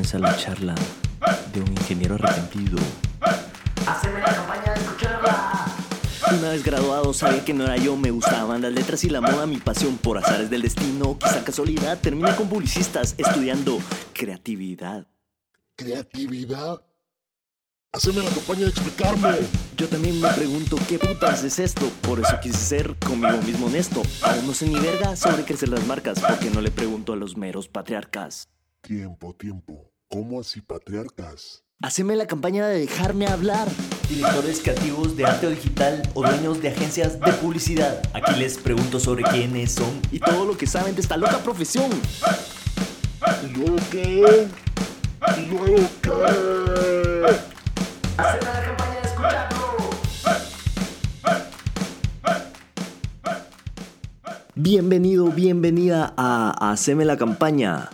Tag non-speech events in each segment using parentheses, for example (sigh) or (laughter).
comienza la charla de un ingeniero arrepentido. Haceme la campaña de escucharla. Una vez graduado sabía que no era yo, me gustaban las letras y la moda, mi pasión por azares del destino, quizá casualidad, terminé con publicistas estudiando creatividad. ¿Creatividad? Haceme la campaña de explicarme. Yo también me pregunto qué putas es esto, por eso quise ser conmigo mismo honesto. Aún no sé ni verga sobre crecer las marcas, porque no le pregunto a los meros patriarcas. Tiempo, tiempo. ¿Cómo así patriarcas? Haceme la campaña de dejarme hablar. Directores creativos de arte o digital o dueños de agencias de publicidad. Aquí les pregunto sobre quiénes son y todo lo que saben de esta loca profesión. ¿Y luego qué? ¿Y luego qué? Haceme la campaña de escucharlo. Bienvenido, bienvenida a Haceme la campaña.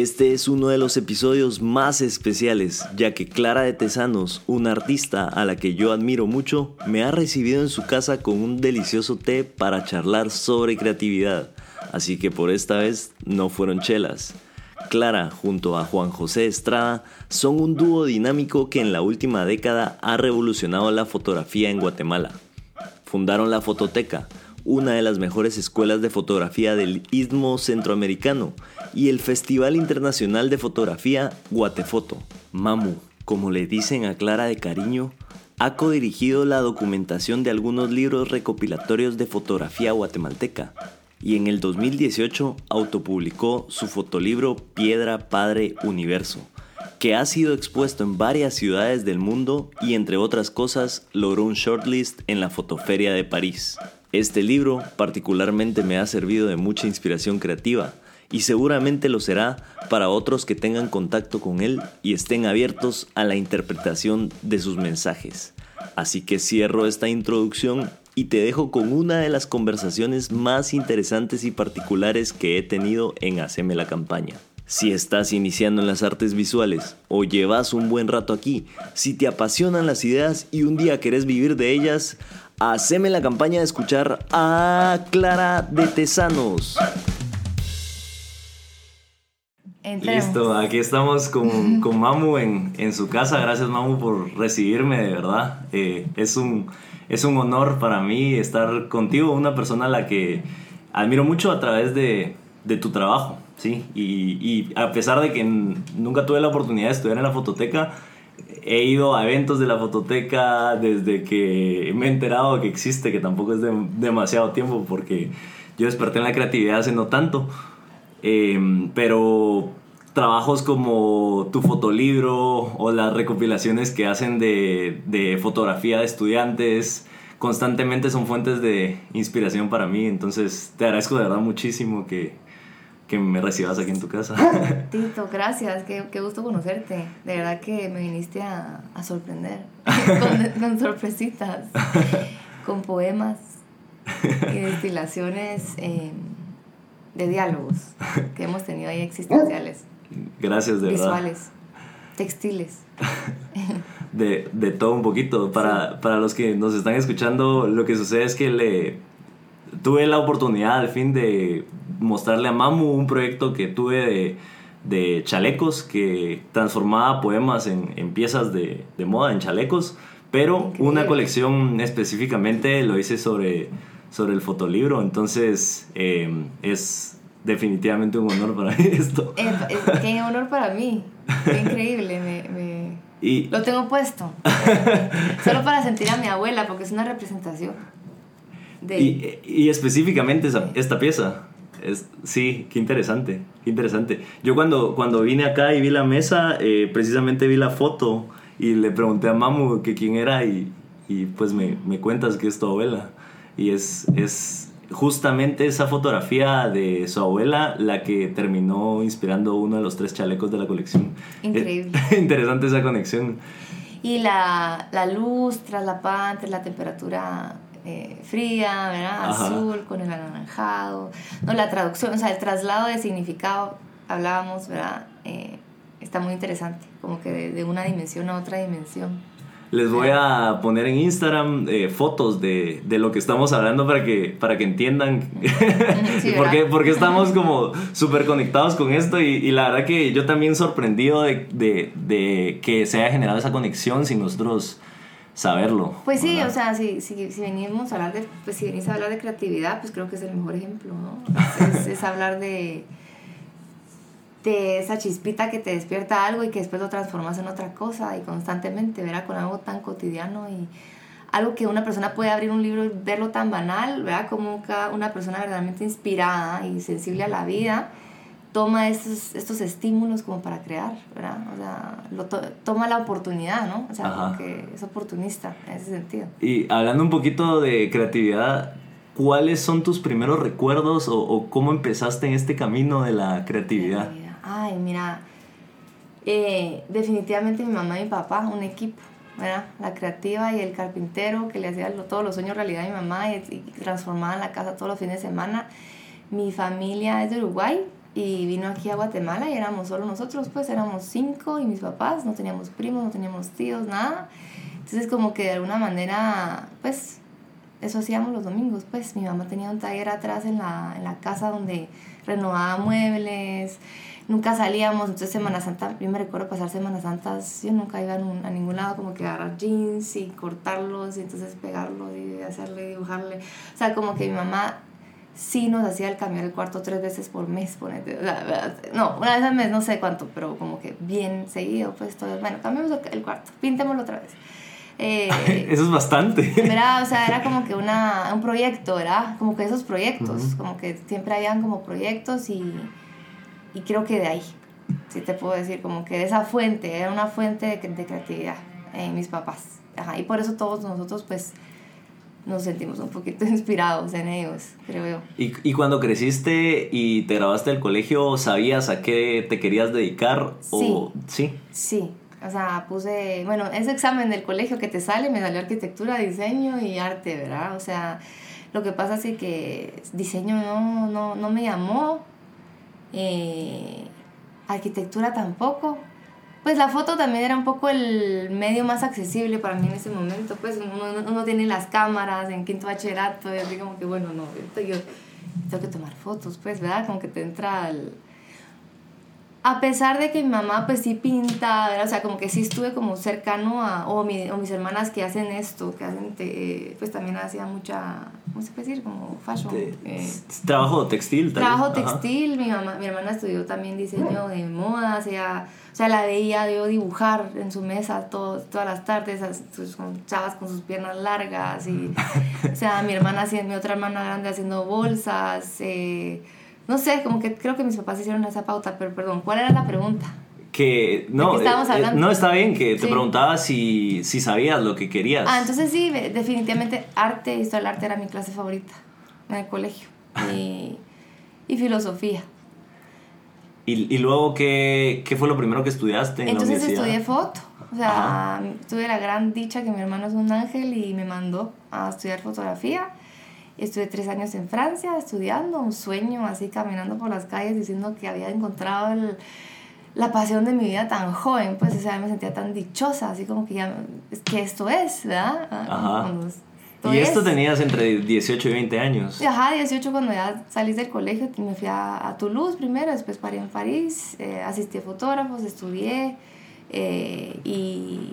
Este es uno de los episodios más especiales, ya que Clara de Tesanos, una artista a la que yo admiro mucho, me ha recibido en su casa con un delicioso té para charlar sobre creatividad. Así que por esta vez no fueron chelas. Clara junto a Juan José Estrada son un dúo dinámico que en la última década ha revolucionado la fotografía en Guatemala. Fundaron la Fototeca, una de las mejores escuelas de fotografía del Istmo Centroamericano, y el Festival Internacional de Fotografía Guatefoto. Mamu, como le dicen a Clara de cariño, ha codirigido la documentación de algunos libros recopilatorios de fotografía guatemalteca y en el 2018 autopublicó su fotolibro Piedra Padre Universo, que ha sido expuesto en varias ciudades del mundo y entre otras cosas logró un shortlist en la Fotoferia de París. Este libro particularmente me ha servido de mucha inspiración creativa y seguramente lo será para otros que tengan contacto con él y estén abiertos a la interpretación de sus mensajes. Así que cierro esta introducción y te dejo con una de las conversaciones más interesantes y particulares que he tenido en Haceme la campaña. Si estás iniciando en las artes visuales o llevas un buen rato aquí, si te apasionan las ideas y un día querés vivir de ellas, haceme la campaña de escuchar a Clara de Tesanos. Entremos. Listo, aquí estamos con, con Mamu en, en, su casa. Gracias Mamu por recibirme, de verdad. Eh, es, un, es un honor para mí estar contigo, una persona a la que admiro mucho a través de, de tu trabajo. ¿sí? Y, y, a pesar de que nunca tuve la oportunidad de estudiar en la fototeca, he ido a eventos de la fototeca desde que me he enterado que existe, que tampoco es de, demasiado tiempo porque yo desperté en la creatividad hace no tanto. Eh, pero trabajos como tu fotolibro o las recopilaciones que hacen de, de, fotografía de estudiantes constantemente son fuentes de inspiración para mí. Entonces te agradezco de verdad muchísimo que, que me recibas aquí en tu casa. (laughs) (laughs) Tito, gracias, qué, qué gusto conocerte. De verdad que me viniste a, a sorprender (laughs) con, con sorpresitas, con poemas y destilaciones. Eh, de diálogos que hemos tenido ahí existenciales. Gracias, de Visuales, verdad. textiles. De, de, todo un poquito. Para, sí. para los que nos están escuchando, lo que sucede es que le tuve la oportunidad al fin de mostrarle a Mamu un proyecto que tuve de, de chalecos que transformaba poemas en, en piezas de, de, moda, en chalecos, pero una colección específicamente lo hice sobre sobre el fotolibro, entonces eh, es definitivamente un honor para mí (laughs) esto. Es, es, qué honor para mí, qué increíble, me, me... Y, lo tengo puesto, (laughs) solo para sentir a mi abuela, porque es una representación. De... Y, y específicamente esa, esta pieza, es, sí, qué interesante, qué interesante. Yo cuando, cuando vine acá y vi la mesa, eh, precisamente vi la foto y le pregunté a Mamu que quién era y, y pues me, me cuentas que es tu abuela y es, es justamente esa fotografía de su abuela la que terminó inspirando uno de los tres chalecos de la colección. Increíble. Es (laughs) interesante esa conexión. Y la, la luz traslapada entre la temperatura eh, fría, ¿verdad? Ajá. azul con el anaranjado, no, la traducción, o sea, el traslado de significado, hablábamos, ¿verdad? Eh, está muy interesante, como que de, de una dimensión a otra dimensión. les voy a poner en Instagram eh, fotos de, de lo que estamos hablando para que, para que entiendan (laughs) Sí, porque, porque estamos como súper conectados con esto y, y la verdad que yo también sorprendido de, de, de que se haya generado esa conexión sin nosotros saberlo. Pues sí, ¿verdad? o sea, si, si, si venimos a hablar de, pues si venís a hablar de creatividad, pues creo que es el mejor ejemplo, ¿no? Es, hablar de, de esa chispita que te despierta algo y que después lo transformas en otra cosa y constantemente, ¿verdad? Con algo tan cotidiano y algo que una persona puede abrir un libro y verlo tan banal, ¿verdad? Como una persona verdaderamente inspirada y sensible a la vida toma estos, estos estímulos como para crear, ¿verdad? O sea, lo to- toma la oportunidad, ¿no? O sea, Ajá. es oportunista en ese sentido. Y hablando un poquito de creatividad, ¿cuáles son tus primeros recuerdos o, o cómo empezaste en este camino de la creatividad? Ay, mira, eh, definitivamente mi mamá y mi papá, un equipo, ¿verdad? La creativa y el carpintero que le hacía todos los sueños realidad a mi mamá y, y transformaba la casa todos los fines de semana. Mi familia es de Uruguay y vino aquí a Guatemala y éramos solo nosotros, pues éramos cinco y mis papás, no teníamos primos, no teníamos tíos, nada. Entonces como que de alguna manera, pues eso hacíamos los domingos, pues mi mamá tenía un taller atrás en la, en la casa donde renovaba muebles, nunca salíamos, entonces Semana Santa, yo me recuerdo pasar Semanas Santas, yo nunca iba a, nun- a ningún lado como que agarrar jeans y cortarlos y entonces pegarlos y hacerle, dibujarle, o sea, como que mi mamá sí nos hacía el cambiar el cuarto tres veces por mes, ponete, o sea, no, una vez al mes, no sé cuánto, pero como que bien seguido, pues todo, bueno, cambiamos el- cuarto, pintémoslo otra vez. Eh, (laughs) Eso es bastante. ¿verdad? O sea, era como que una, un proyecto, ¿verdad? Como que esos proyectos, Ujú. como que siempre habían como proyectos y, y creo que de ahí, sí te puedo decir, como que de esa fuente, era una fuente de, de creatividad, eh, mis papás. Ajá, y por eso todos nosotros pues nos sentimos un poquito (laughs) inspirados en ellos, creo yo. Y, y cuando creciste y te grabaste del colegio, ¿sabías a qué te querías dedicar? O, sí. Sí, o sea, puse, bueno, ese examen del colegio que te sale, me salió arquitectura, diseño y arte, ¿verdad? O sea, lo que pasa es que diseño no, no, no me llamó, eh, arquitectura tampoco. Pues la foto también era un poco el medio más accesible para mí en ese momento, pues uno, uno tiene las cámaras en quinto bachillerato y así como que, bueno, no, esto yo tengo que tomar fotos, pues, ¿verdad? Como que te entra el, a pesar de que mi mamá pues sí pinta, ¿verdad? o sea, como que sí estuve como cercano a, o, mi- o mis hermanas que hacen esto, que hacen, te- pues también hacía mucha, ¿cómo se puede decir? Como fashion. Te- eh, trabajo textil. vez. Trabajo Ajá. textil, mi, mamá, mi hermana estudió también diseño de moda, o sea, o sea, la veía yo dibujar en su mesa todo- todas las tardes, sus- con chavas con sus piernas largas, y, o sea, mi hermana, mi otra hermana grande haciendo bolsas, eh, no sé, como que creo que mis papás hicieron esa pauta, pero perdón, ¿cuál era la pregunta? Que no, eh, eh, no está bien que te Sí. preguntaba si, si sabías lo que querías. Ah, entonces sí, definitivamente arte, historia del arte era mi clase favorita en el colegio, y, y filosofía. ¿Y, y luego ¿qué, qué fue lo primero que estudiaste en Entonces la estudié foto. O sea, tuve la gran dicha que mi hermano es un ángel y me mandó a estudiar fotografía. Estuve tres años en Francia estudiando, un sueño, así caminando por las calles diciendo que había encontrado el- la pasión de mi vida tan joven, pues, o sea, me sentía tan dichosa, así como que ya, es que esto es, ¿verdad? Ah, Ajá. esto Y esto es. tenías entre 18 y 20 años. Ajá, 18 cuando ya salí del colegio, me fui a, a Toulouse primero, después paré en París, eh, asistí a fotógrafos, estudié eh, y,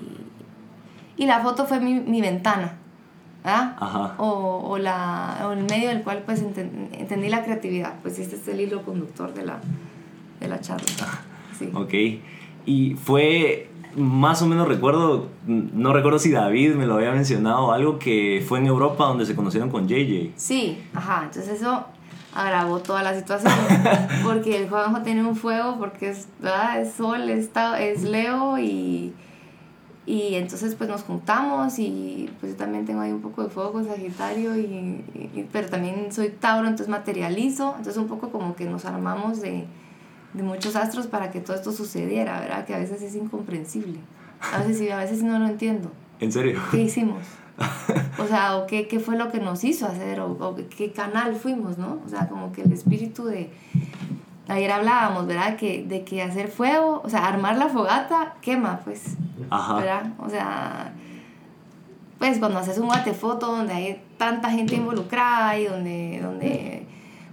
y la foto fue mi, mi ventana, ¿verdad? Ajá. O, o, la, o el medio del cual pues enten- entendí la creatividad, pues este es el hilo conductor de la, de la charla. Sí. Ok. Y fue, más o menos recuerdo, no recuerdo si David me lo había mencionado, algo que fue en Europa donde se conocieron con JJ. Sí, ajá, entonces eso agravó toda la situación, (laughs) porque el Juanjo tiene un fuego, porque es, ¿verdad? es sol, es, es Leo y, y entonces pues nos juntamos y pues yo también tengo ahí un poco de fuego con Sagitario, y, y- pero también soy Tauro, entonces materializo, entonces un poco como que nos armamos de, de muchos astros para que todo esto sucediera, ¿verdad? Que a veces es incomprensible, a veces sí, a veces sí no lo entiendo. ¿En serio? ¿Qué hicimos? (laughs) O sea, o qué, qué fue lo que nos hizo hacer, o, o qué canal fuimos, ¿no? O sea, como que el espíritu de... Ayer hablábamos, ¿verdad? Que, de que hacer fuego, o sea, armar la fogata quema, pues, Ajá. ¿verdad? O sea, pues cuando haces un guatefoto donde hay tanta gente involucrada y donde, donde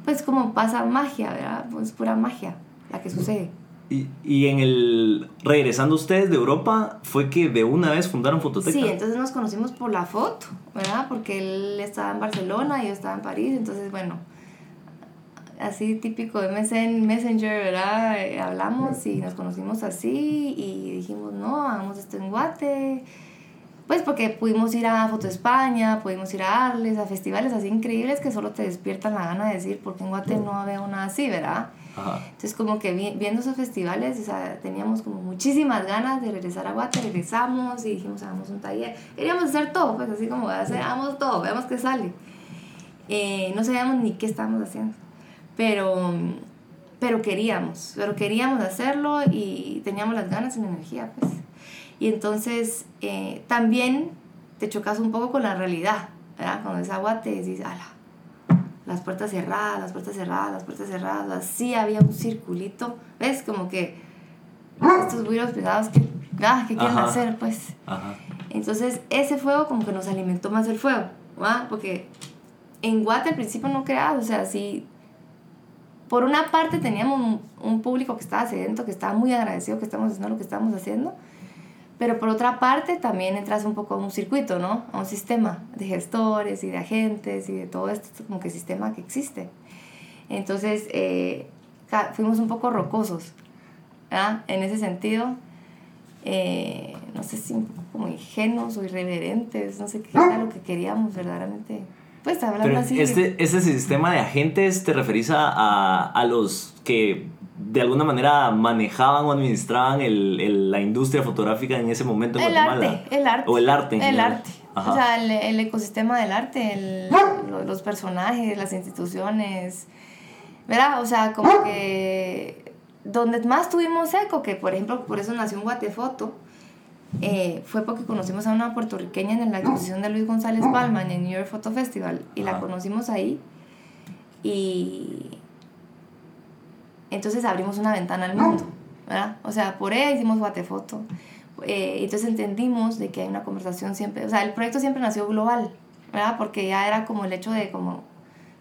pues como pasa magia, ¿verdad? Pues pura magia la que sucede. Y, y en el. Regresando ustedes de Europa, fue que de una vez fundaron Fototeca. Sí, entonces nos conocimos por la foto, ¿verdad? Porque él estaba en Barcelona y yo estaba en París, entonces bueno, así típico de MSN, Messenger, ¿verdad? Eh, hablamos y nos conocimos así y dijimos, no, hagamos esto en Guate. Pues porque pudimos ir a Foto España, pudimos ir a Arles, a festivales así increíbles que solo te despiertan la gana de decir, porque en Guate no veo nada así, ¿verdad? Ajá. Entonces como que vi- viendo esos festivales, o sea, teníamos como muchísimas ganas de regresar a Guate, regresamos y dijimos, hagamos un taller. Queríamos hacer todo, pues así como, hagamos todo, veamos qué sale. Eh, no sabíamos ni qué estábamos haciendo, pero, pero queríamos, pero queríamos hacerlo y teníamos las ganas y la energía, pues. Y entonces eh, también te chocas un poco con la realidad, ¿verdad? Cuando es agua te decís, ala, las puertas cerradas, las puertas cerradas, las puertas cerradas, así había un circulito, ¿ves? Como que estos güiros pesados que, ah, ¿qué quieren Ajá. hacer? Pues Ajá. entonces ese fuego como que nos alimentó más el fuego, ¿va? Porque en Guate al principio no creabas, o sea, sí, por una parte teníamos un, público que estaba sedento, que estaba muy agradecido que estamos haciendo lo que estamos haciendo, pero por otra parte también entras un poco a un circuito, ¿no? A un sistema de gestores y de agentes y de todo este como que sistema que existe. Entonces eh, fuimos un poco rocosos, ¿verdad? En ese sentido, eh, no sé si un poco como ingenuos o irreverentes, no sé qué era lo que queríamos verdaderamente. Pues hablando Pero así. este, este sistema de agentes te referís a, a, a los que de alguna manera manejaban o administraban el, el- la industria fotográfica en ese momento en el Guatemala. arte, el arte. O el arte. en El general. arte. Ajá. O sea, el, el ecosistema del arte, los personajes, las instituciones. ¿Verdad? O sea, como que donde más tuvimos eco, que por ejemplo, por eso nació un Guatefoto, eh, fue porque conocimos a una puertorriqueña en la exposición de Luis González Palma en el New York Photo Festival y la Ajá. conocimos ahí y entonces abrimos una ventana al mundo, ¿verdad? O sea, por ella hicimos Guatefoto. Eh, entonces entendimos de que hay una conversación siempre, o sea, el proyecto siempre nació global, ¿verdad? Porque ya era como el hecho de como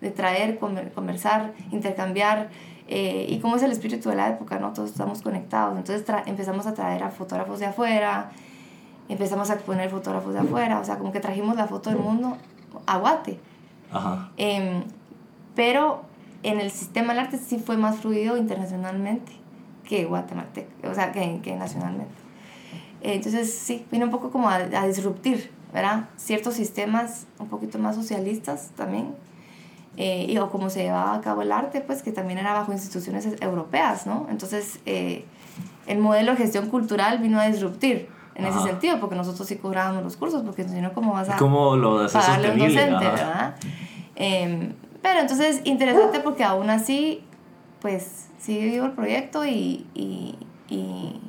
de traer, comer- conversar, intercambiar, eh, y como es el espíritu de la época, ¿no? Todos estamos conectados, entonces empezamos a traer a fotógrafos de afuera, empezamos a exponer fotógrafos de afuera, o sea, como que trajimos la foto del mundo a Guate. Ajá. Em, pero en el sistema del arte sí fue más fluido internacionalmente que guatemalteco, o sea, que, que nacionalmente. Eh, Entonces sí, vino un poco como a, a disruptir, ¿verdad? Ciertos sistemas un poquito más socialistas también, eh, y o como se llevaba a cabo el arte, pues que también era bajo instituciones europeas, ¿no? Entonces eh, el modelo de gestión cultural vino a disruptir en ese sentido, porque nosotros sí cobrábamos los cursos, porque si no, ¿cómo vas a ¿Cómo lo haces pagarle a un docente, Ajá. ¿verdad? Em, pero entonces, interesante porque aún así, pues, sigue vivo el proyecto y... y, y-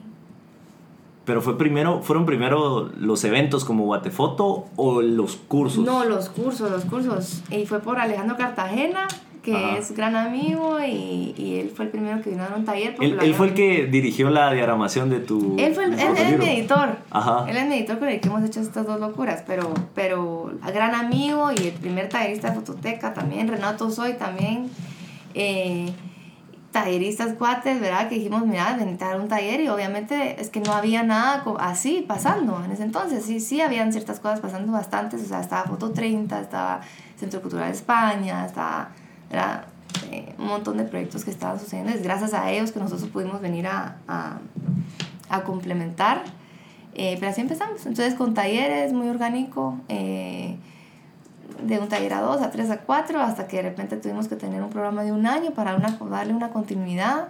Pero fue primero, fueron primero los eventos como Guatefoto o los cursos. no, los cursos, los cursos. Y fue por Alejandro Cartagena, que Ajá. es gran amigo y, y él fue el primero que vino a dar un taller. Él, fue el que dirigió la diagramación de tu. Él fue el, él, es mi editor. Ajá. Él es mi editor con el que hemos hecho estas dos locuras, pero, pero gran amigo y el primer tallerista de Fototeca también, Renato Soy también. Eh, talleristas cuates, ¿verdad? Que dijimos, mira, dar un taller y obviamente es que no había nada así pasando en ese entonces. Sí, sí, habían ciertas cosas pasando bastantes, o sea, estaba Foto 30, estaba Centro Cultural España, estaba, ¿verdad? Eh, un montón de proyectos que estaban sucediendo. Es gracias a ellos que nosotros pudimos venir a, a, a complementar. Eh, pero así empezamos. Entonces con talleres muy orgánico, eh, de un taller a dos, a tres, a cuatro, hasta que de repente tuvimos que tener un programa de un año para una, darle una continuidad.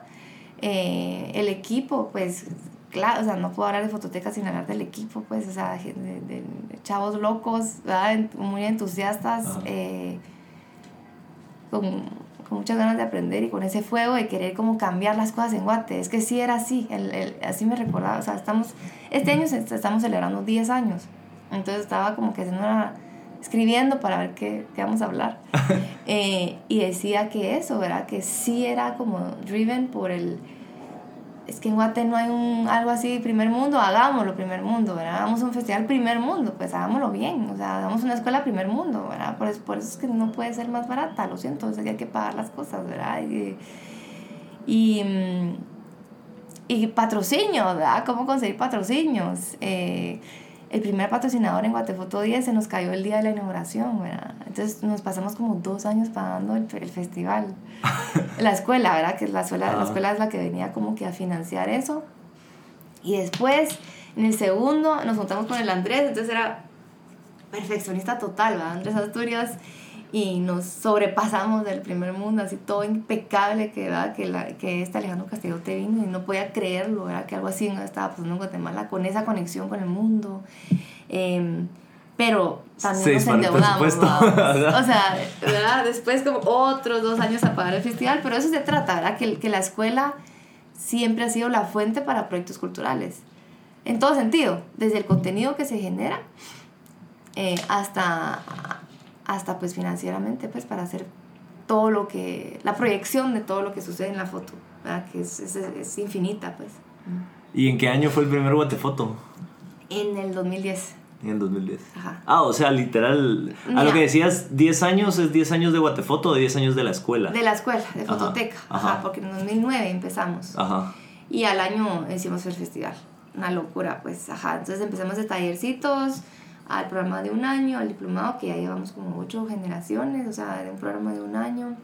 Eh, el equipo, pues, claro, o sea, no puedo hablar de fototeca sin hablar del equipo, pues, o sea, de, de- de chavos locos, ¿verdad? muy entusiastas, eh, con, con muchas ganas de aprender y con ese fuego de querer como cambiar las cosas en Guate. Es que sí era así, el, el- así me recordaba, o sea, estamos, este año estamos celebrando 10 años, entonces estaba como que haciendo una, escribiendo para ver qué, qué vamos a hablar. (laughs) Eh, y decía que eso, ¿verdad? Que sí era como driven por el, es que en Guate no hay un, algo así primer mundo, hagámoslo primer mundo, ¿verdad? Hagamos un festival primer mundo, pues hagámoslo bien, o sea, hagamos una escuela primer mundo, ¿verdad? Por eso, por eso es que no puede ser más barata, lo siento, o sea, hay que pagar las cosas, ¿verdad? Y, y, mm, y patrocinios, ¿verdad? ¿Cómo conseguir patrocinios? Eh, el primer patrocinador en Guatefoto 10 se nos cayó el día de la inauguración, ¿verdad? Entonces nos pasamos como dos años pagando el, el festival. (laughs) la escuela, ¿verdad? Que la escuela, la escuela es la que venía como que a financiar eso. Y después, en el segundo, nos juntamos con el Andrés, entonces era perfeccionista total, ¿verdad? Andrés Asturias. Y nos sobrepasamos del primer mundo, así todo impecable que, ¿verdad? que, la, que este Alejandro Castillo te vino y no podía creerlo, ¿verdad? que algo así no estaba pasando en Guatemala con esa conexión con el mundo. Em, pero también Se nos endeudamos. (laughs) o sea, ¿verdad? después como otros dos años a pagar el festival, pero eso se trata, ¿verdad? Que, que la escuela siempre ha sido la fuente para proyectos culturales. En todo sentido, desde el contenido que se genera eh, hasta, hasta pues financieramente, pues para hacer todo lo que, la proyección de todo lo que sucede en la foto, ¿verdad? que es, es, es infinita, pues. ¿Y en qué año fue el primer Guatefoto? En el 2010, En el 2010. ajá. Ah, o sea, literal. A Mira. lo que decías, 10 años es 10 años de Guatefoto o 10 años de la escuela. De la escuela, de Ajá, fototeca, ajá, ajá. porque en 2009 empezamos. Ajá. Y al año hicimos el festival. Una locura, pues, ajá. Entonces empezamos de tallercitos al programa de un año, al diplomado, que ya llevamos como ocho generaciones, o sea, de un programa de un año.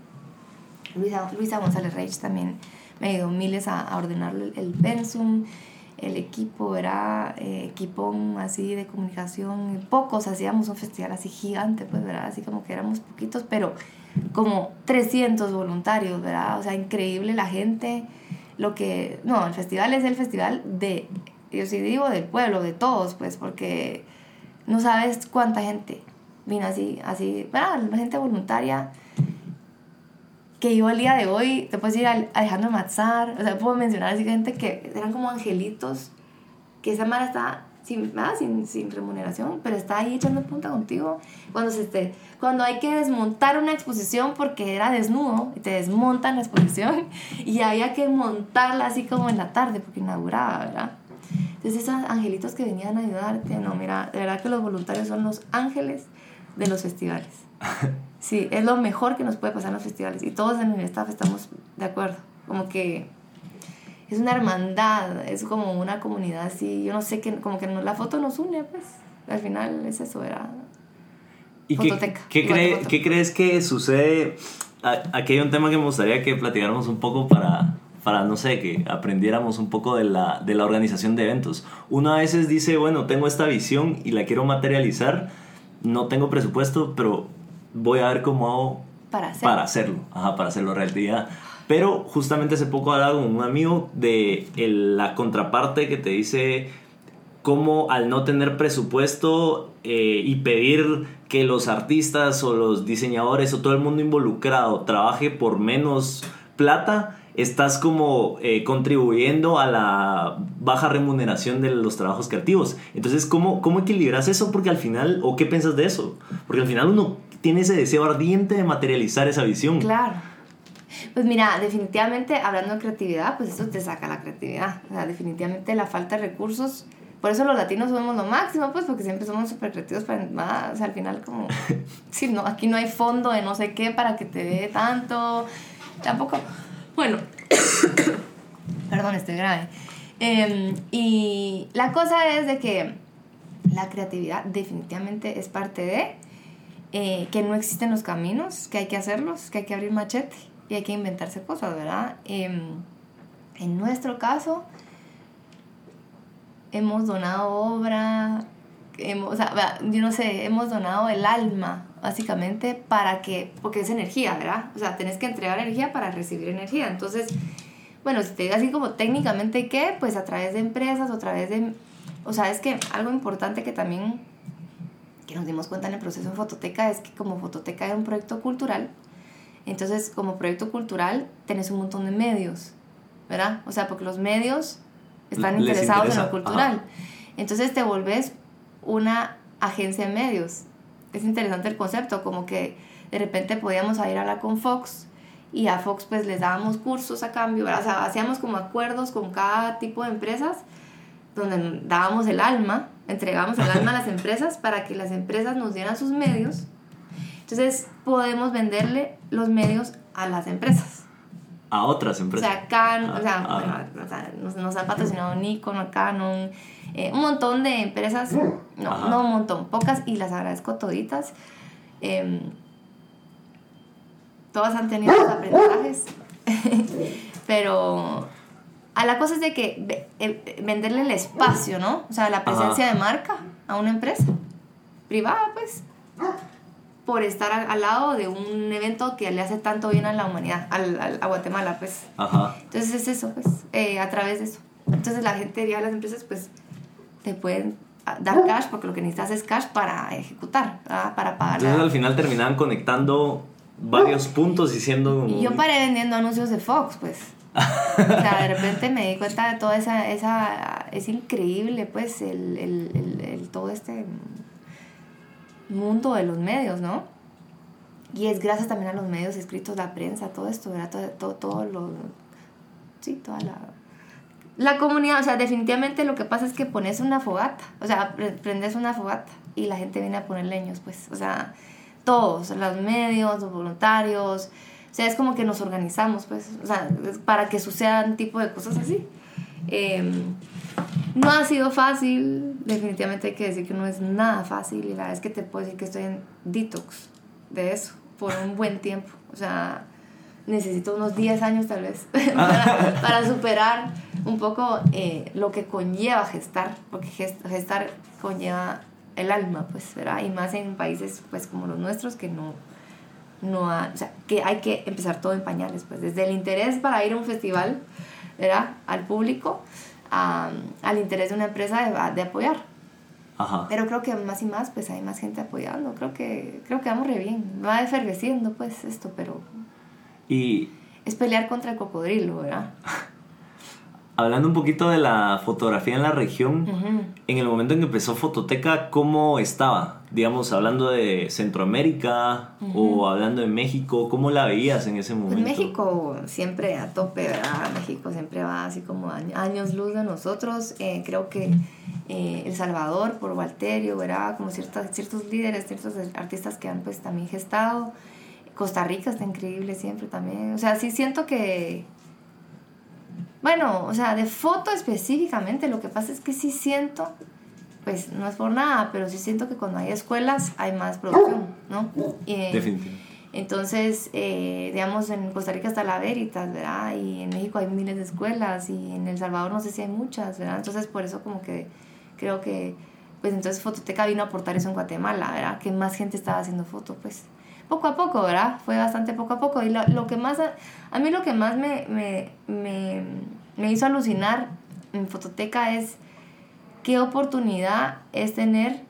Luisa, Luisa González Reich también me ayudó miles a, a ordenar el, el pensum, el equipo, era eh, equipón así de comunicación, pocos hacíamos un festival así gigante, pues, ¿verdad? Así como que éramos poquitos, pero como 300 voluntarios, ¿verdad? O sea, increíble la gente, lo que... No, el festival es el festival de, yo sí digo, del pueblo, de todos, pues, porque no sabes cuánta gente vino así, así. La gente voluntaria que yo al día de hoy, te puedes ir a Alejandro Matzar, o sea, puedo mencionar así gente que eran como angelitos, que esa mara está sin, ¿verdad? sin, sin remuneración, pero está ahí echando punta contigo. Cuando, se te, cuando hay que desmontar una exposición porque era desnudo, y te desmontan la exposición, (laughs) y había que montarla así como en la tarde porque inauguraba, ¿verdad? Entonces esos angelitos que venían a ayudarte, no, mira, de verdad que los voluntarios son los ángeles de los festivales. (laughs) Sí, es lo mejor que nos puede pasar en los festivales. Y todos en el staff estamos de acuerdo. Como que es una hermandad, es como una comunidad así. Yo no sé, que, como que la foto nos une, pues. Al final es eso, era. ¿Y qué, Fototeca, qué, cree- qué crees que sucede? Aquí hay un tema que me gustaría que platicáramos un poco para, para no sé, que aprendiéramos un poco de la, de la organización de eventos. Uno a veces dice, bueno, tengo esta visión y la quiero materializar, no tengo presupuesto, pero voy a ver cómo hago Para hacer. para hacerlo, ajá, para hacerlo realidad. Pero justamente hace poco hablaba con un amigo de el- la contraparte que te dice cómo al no tener presupuesto eh, y pedir que los artistas o los diseñadores o todo el mundo involucrado trabaje por menos plata, estás como eh, contribuyendo a la baja remuneración de los trabajos creativos. Entonces, ¿cómo, ¿cómo equilibras eso? Porque al final, ¿o qué piensas de eso? Porque al final uno tiene ese deseo ardiente de materializar esa visión. Claro. Pues mira, definitivamente hablando de creatividad, pues eso te saca la creatividad. O sea, definitivamente la falta de recursos. Por eso los latinos somos lo máximo, pues porque siempre somos súper creativos para o sea, al final como, (laughs) sí, no, aquí no hay fondo de no sé qué para que te dé tanto, tampoco, bueno, (coughs) perdón, estoy grave. Em, y la cosa es de que la creatividad definitivamente es parte de, eh, que no existen los caminos, que hay que hacerlos, que hay que abrir machete y hay que inventarse cosas, ¿verdad? Em, en nuestro caso, hemos donado obra, hemos, o sea, yo no sé, hemos donado el alma, básicamente, para que, porque es energía, ¿verdad? O sea, tenés que entregar energía para recibir energía. Entonces, bueno, si te digo así como técnicamente qué, pues a través de empresas o a través de, o sea, es que algo importante que también, que nos dimos cuenta en el proceso en Fototeca, es que como Fototeca es un proyecto cultural, entonces como proyecto cultural tenés un montón de medios, ¿verdad? O sea, porque los medios están interesados en interesa, lo cultural. ajá. Entonces te volvés una agencia de medios. Es interesante el concepto, como que de repente podíamos ir a hablar con Fox y a Fox pues les dábamos cursos a cambio, ¿verdad? o sea, hacíamos como acuerdos con cada tipo de empresas donde dábamos el alma, entregábamos el alma a las (laughs) empresas para que las empresas nos dieran sus medios. Entonces podemos venderle los medios a las empresas. A otras O empresas. sea, Canon, o sea, Ah, bueno, o sea, nos, nos han patrocinado Nikon, Canon, eh, un montón de empresas, no, Ajá. no un montón, pocas, y las agradezco toditas. Em, todas han tenido sus aprendizajes, (laughs) pero a la cosa es de que eh, venderle el espacio, ¿no? O sea, la presencia de marca a una empresa privada, pues, por estar al, al lado de un evento que le hace tanto bien a la humanidad, al, al- a Guatemala, pues. Ajá. Entonces es eso, pues, eh, a través de eso. Entonces la gente ya las empresas, pues, te pueden ah, dar cash porque lo que necesitas es cash para ejecutar, ¿verdad? para pagar. Entonces la- al final terminaban conectando varios puntos y siendo como... Y yo paré vendiendo anuncios de Fox, pues. O sea, de repente me di cuenta de toda esa... esa es increíble, pues, el, el, el, el- todo este mundo de los medios, ¿no? Y es gracias también a los medios escritos, la prensa, todo esto, ¿verdad? Todo, todo, todo lo... Sí, toda la... La comunidad, o sea, definitivamente lo que pasa es que pones una fogata, o sea, pre- prendes una fogata y la gente viene a poner leños, pues, o sea, todos, los medios, los voluntarios, o sea, es como que nos organizamos, pues, o sea, para que sucedan tipo de cosas así. Em, no ha sido fácil, definitivamente hay que decir que no es nada fácil y la verdad es que te puedo decir que estoy en detox de eso por un buen tiempo, o sea, necesito unos 10 años tal vez (laughs) para, para superar un poco eh, lo que conlleva gestar, porque gest- gestar conlleva el alma, pues, ¿verdad? Y más en países pues como los nuestros que no, no ha- o sea, que hay que empezar todo en pañales, pues, desde el interés para ir a un festival, ¿verdad? Al público, a- al interés de una empresa de, de apoyar. Ajá. Pero creo que más y más, pues hay más gente apoyando. Creo que, creo que vamos re bien. Va efervesciendo, pues, esto, pero Y es pelear contra el cocodrilo, ¿verdad? (laughs) hablando un poquito de la fotografía en la región, en el momento en que empezó Fototeca, ¿cómo estaba? Digamos, hablando de Centroamérica o hablando de México, ¿cómo la veías en ese momento? Pues México siempre a tope, ¿verdad? México siempre va así como año- años luz de nosotros. Eh, creo que eh, El Salvador, por Walterio, ¿verdad? Como ciertas, ciertos líderes, ciertos artistas que han pues también gestado. Costa Rica está increíble siempre también. O sea, sí siento que... Bueno, o sea, de foto específicamente, lo que pasa es que sí siento, pues no es por nada, pero sí siento que cuando hay escuelas hay más producción, ¿no? Y, Definitivamente. entonces, eh, digamos, en Costa Rica está la Veritas, ¿verdad? Y en México hay miles de escuelas y en El Salvador no sé si hay muchas, ¿verdad? Entonces, por eso como que creo que, pues entonces Fototeca vino a aportar eso en Guatemala, ¿verdad? Que más gente estaba haciendo foto, pues poco a poco, ¿verdad? Fue bastante poco a poco. Y lo, lo que más, a, mí lo que más me, me, me, me hizo alucinar en Fototeca es qué oportunidad es tener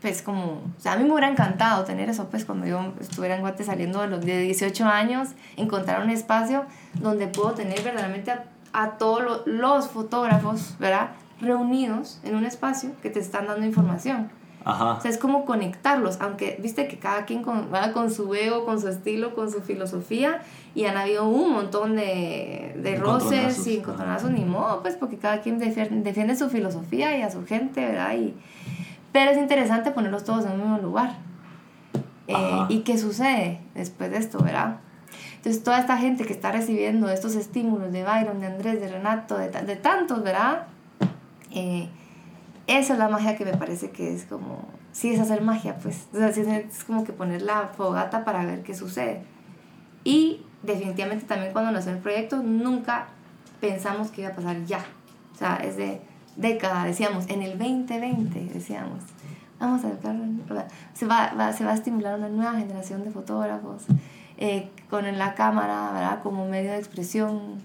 pues como, o sea, a mí me hubiera encantado tener eso, pues cuando yo estuviera en Guate saliendo de los de 18 años, encontrar un espacio donde puedo tener verdaderamente a, todos lo- los fotógrafos, ¿verdad? Reunidos en un espacio que te están dando información. Ajá. O sea, es como conectarlos, aunque viste que cada quien con, va con su ego, con su estilo, con su filosofía, y han habido un montón de, de roces y encontronazos, ni modo, pues porque cada quien defiende, defiende su filosofía y a su gente, ¿verdad? Y, pero es interesante ponerlos todos en un mismo lugar. Eh. ¿Y qué sucede después de esto, verdad? Entonces, toda esta gente que está recibiendo estos estímulos de Byron, de Andrés, de Renato, de, de tantos, ¿verdad? Eh, esa es la magia que me parece que es como, sí es hacer magia, pues, es como que poner la fogata para ver qué sucede. Y definitivamente también cuando nació el proyecto, nunca pensamos que iba a pasar ya. O sea, es de década, decíamos, en el 2020, decíamos, vamos a educar, se va, va- se va a estimular una nueva generación de fotógrafos eh, con la cámara, ¿verdad? Como medio de expresión.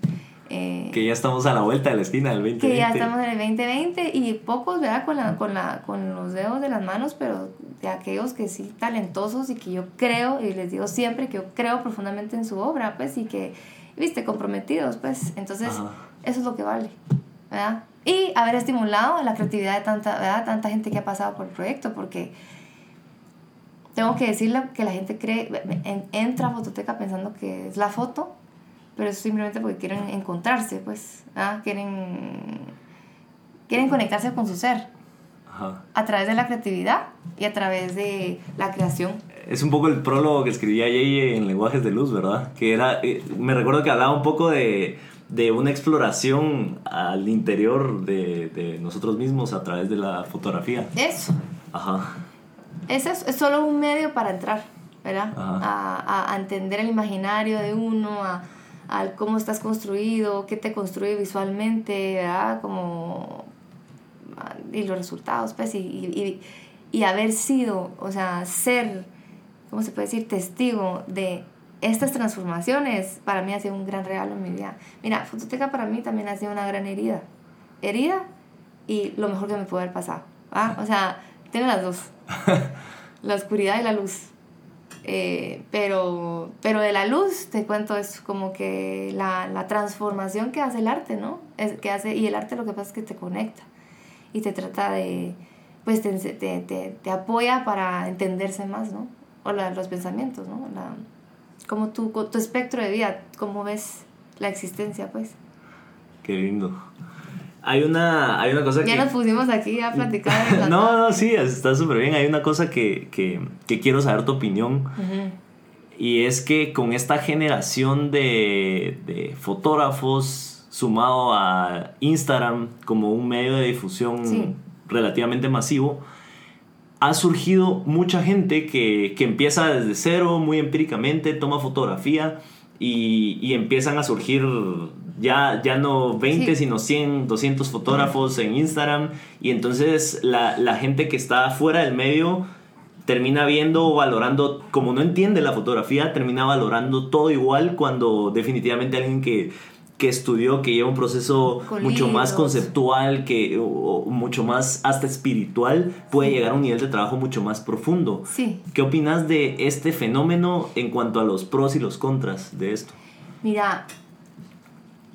Eh, Que ya estamos a la vuelta de la esquina del 2020. que ya estamos en el 2020 y pocos, ¿verdad? Con, la, con, la, con los dedos de las manos, pero de aquellos que sí, talentosos y que yo creo, y les digo siempre que yo creo profundamente en su obra, pues, y que, viste, comprometidos, pues. Entonces, Ajá. eso es lo que vale, ¿verdad? Y haber estimulado la creatividad de tanta, ¿verdad? tanta gente que ha pasado por el proyecto, porque tengo que decirle que la gente cree, en- entra a Fototeca pensando que es la foto, pero es simplemente porque quieren encontrarse, pues, ¿ah? quieren, quieren conectarse con su ser Ajá. a través de la creatividad y a través de la creación. Es un poco el prólogo que escribía Yeye en Lenguajes de Luz, ¿verdad? Que era, eh, me recuerdo que hablaba un poco de, de una exploración al interior de, de nosotros mismos a través de la fotografía. Eso, Ajá. es, eso, es solo un medio para entrar, ¿verdad? A, a- a entender el imaginario de uno, a, a cómo estás construido, qué te construye visualmente, ¿verdad? Como, y los resultados, pues, y, y, y, haber sido, o sea, ser, ¿cómo se puede decir? Testigo de estas transformaciones, para mí ha sido un gran regalo en mi vida. Mira, Fototeca para mí también ha sido una gran herida. Herida y lo mejor que me puede haber pasado. ¿ah? O sea, tiene las dos. (laughs) la oscuridad y la luz. Eh, pero, pero de la luz, te cuento, es como que la, la transformación que hace el arte, ¿no? Es, que hace, y el arte lo que pasa es que te conecta y te trata de, pues te, te, te, te apoya para entenderse más, ¿no? O la- los pensamientos, ¿no? La, como tu, tu espectro de vida, cómo ves la existencia, pues. Qué lindo. Hay una, hay una cosa Ya que... nos pusimos aquí a platicar. de (laughs) no, no, sí, está súper bien. Hay una cosa que, que, que quiero saber tu opinión. Y es que con esta generación de, de fotógrafos sumado a Instagram como un medio de difusión Sí. relativamente masivo, ha surgido mucha gente que, que empieza desde cero, muy empíricamente, toma fotografía y, y empiezan a surgir ya, ya no 20, Sí. sino 100, 200 fotógrafos en Instagram. Y entonces la, la gente que está fuera del medio termina viendo o valorando, como no entiende la fotografía, termina valorando todo igual cuando definitivamente alguien que, que estudió, que lleva un proceso Con mucho más conceptual, que, o, o mucho más hasta espiritual, puede llegar a un nivel de trabajo mucho más profundo. Sí. ¿Qué opinas de este fenómeno en cuanto a los pros y los contras de esto? Mira,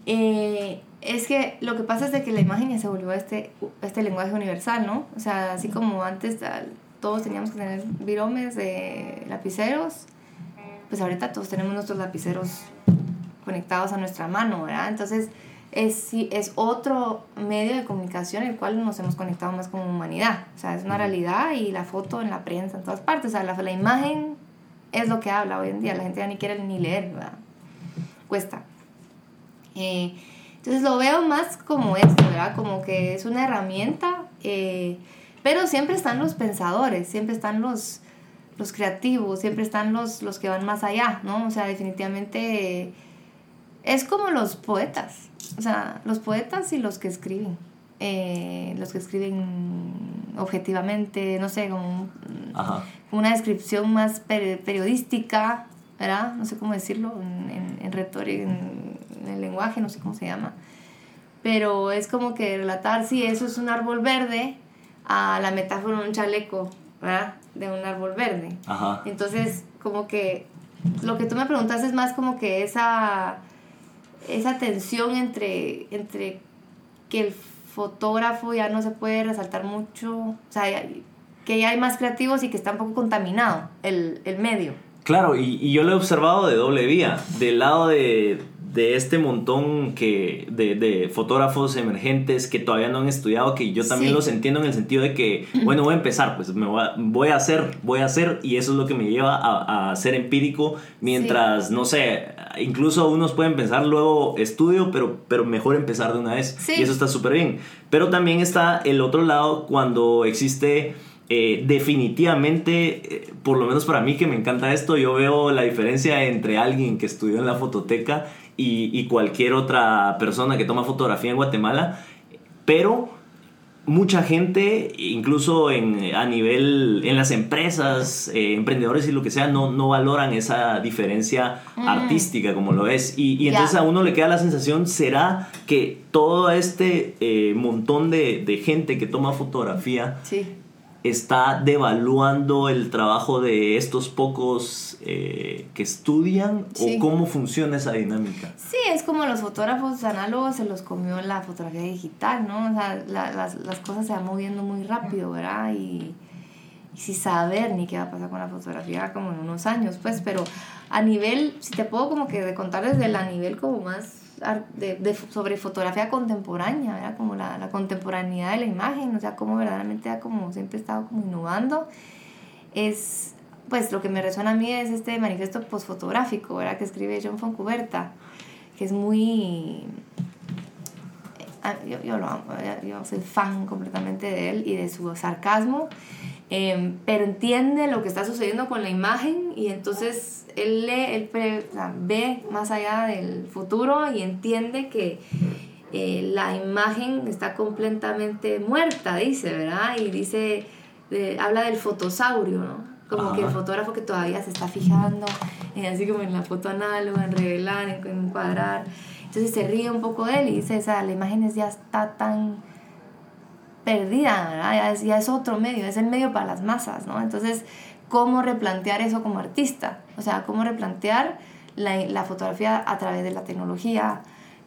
eh, es que lo que pasa es de que la imagen ya se volvió este, este lenguaje universal, ¿no? O sea, así como antes al- todos teníamos que tener viromes de lapiceros, pues ahorita todos tenemos nuestros lapiceros conectados a nuestra mano, ¿verdad? Entonces es, sí, es otro medio de comunicación el cual nos hemos conectado más como humanidad. O sea, es una realidad y la foto en la prensa, en todas partes. O sea, la, la imagen es lo que habla hoy en día. La gente ya ni quiere ni leer, ¿verdad? Cuesta. Eh, entonces lo veo más como esto, ¿verdad? Como que es una herramienta, eh, pero siempre están los pensadores, siempre están los, los creativos, siempre están los, los que van más allá, ¿no? O sea, definitivamente eh, es como los poetas, o sea, los poetas y los que escriben, eh, los que escriben objetivamente, no sé, como un- Ajá. como una descripción más peri- periodística, ¿verdad? No sé cómo decirlo, en, en, en retórica, en el lenguaje, no sé cómo se llama. Pero es como que relatar si eso es un árbol verde a la metáfora de un chaleco, ¿verdad? De un árbol verde. Ajá. Entonces, como que lo que tú me preguntas es más como que esa, esa tensión entre, entre que el fotógrafo ya no se puede resaltar mucho, o sea, ya- que ya hay más creativos y que está un poco contaminado el, el medio. Claro, y, y yo lo he observado de doble vía. Del lado de, de este montón que, de, de fotógrafos emergentes que todavía no han estudiado, que yo también Sí. los entiendo en el sentido de que, bueno, voy a empezar, pues me voy a, voy a hacer, voy a hacer, y eso es lo que me lleva a, a ser empírico, mientras, no sé, incluso unos pueden pensar luego estudio, pero, pero mejor empezar de una vez. Sí. Y eso está súper bien. Pero también está el otro lado cuando existe eh, definitivamente, eh, por lo menos para mí que me encanta esto, yo veo la diferencia entre alguien que estudió en la fototeca y, y cualquier otra persona que toma fotografía en Guatemala, pero mucha gente, incluso en, a nivel, en las empresas, eh, emprendedores y lo que sea, no, no valoran esa diferencia Mm. artística como lo es. Y, entonces a uno le queda la sensación, ¿será que todo este eh, montón de, de gente que toma fotografía Sí. Está devaluando el trabajo de estos pocos eh, que estudian? Sí. ¿O cómo funciona esa dinámica? Sí, es como los fotógrafos análogos se los comió la fotografía digital, ¿no? O sea, la- las, las cosas se van moviendo muy rápido, ¿verdad? Y, y sin saber ni qué va a pasar con la fotografía como en unos años, pues, pero a nivel, si te puedo como que contar desde el a nivel como más de, de- sobre fotografía contemporánea, ¿verdad? Como la, la contemporaneidad de la imagen, o sea, cómo verdaderamente ha como siempre estado como innovando, es, pues lo que me resuena a mí es este manifiesto postfotográfico, ¿verdad? Que escribe John Foncuberta, que es muy... ah, Yo, yo lo amo, yo soy fan completamente de él y de su sarcasmo, eh, pero entiende lo que está sucediendo con la imagen y entonces él lee, él pre- o sea, ve más allá del futuro y entiende que eh, la imagen está completamente muerta, dice, ¿verdad? Y dice, de- habla del fotosaurio, ¿no? Como que el Ajá. fotógrafo que todavía se está fijando, eh, así como en la foto análoga, en revelar, en, en encuadrar. Entonces se ríe un poco de él y dice, o sea, la imagen ya está tan perdida, ¿verdad? Ya es, ya es otro medio, es el medio para las masas, ¿no? Entonces, ¿cómo replantear eso como artista? O sea, ¿cómo replantear la, la fotografía a través de la tecnología,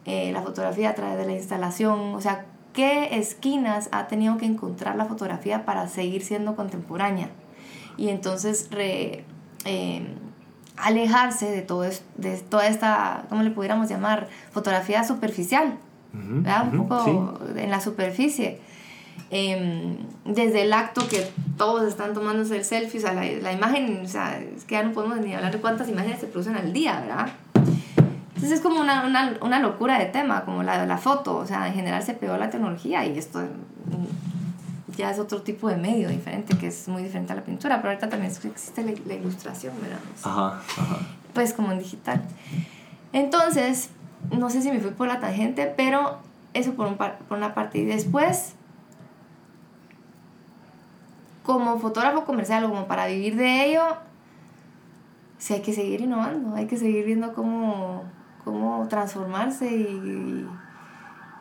eh, la fotografía a través de la instalación? O sea, ¿qué esquinas ha tenido que encontrar la fotografía para seguir siendo contemporánea? Y entonces, re- eh, alejarse de, todo es- de toda esta, ¿cómo le pudiéramos llamar? Fotografía superficial, ¿verdad? Un poco sí. en la superficie. Em, desde el acto que todos están tomándose el selfie, o sea, la, la imagen, o sea, es que ya no podemos ni hablar de cuántas imágenes se producen al día, ¿verdad? Entonces es como una, una, una locura de tema, como la la foto, o sea, en general se pegó la tecnología y esto ya es otro tipo de medio diferente, que es muy diferente a la pintura, pero ahorita también existe la, la ilustración, ¿verdad? Ajá, ajá. pues como en digital. Entonces, no sé si me fui por la tangente, pero eso por, un par- por una parte. Y después, como fotógrafo comercial o como para vivir de ello, hay que seguir innovando, hay que seguir viendo cómo, cómo transformarse y,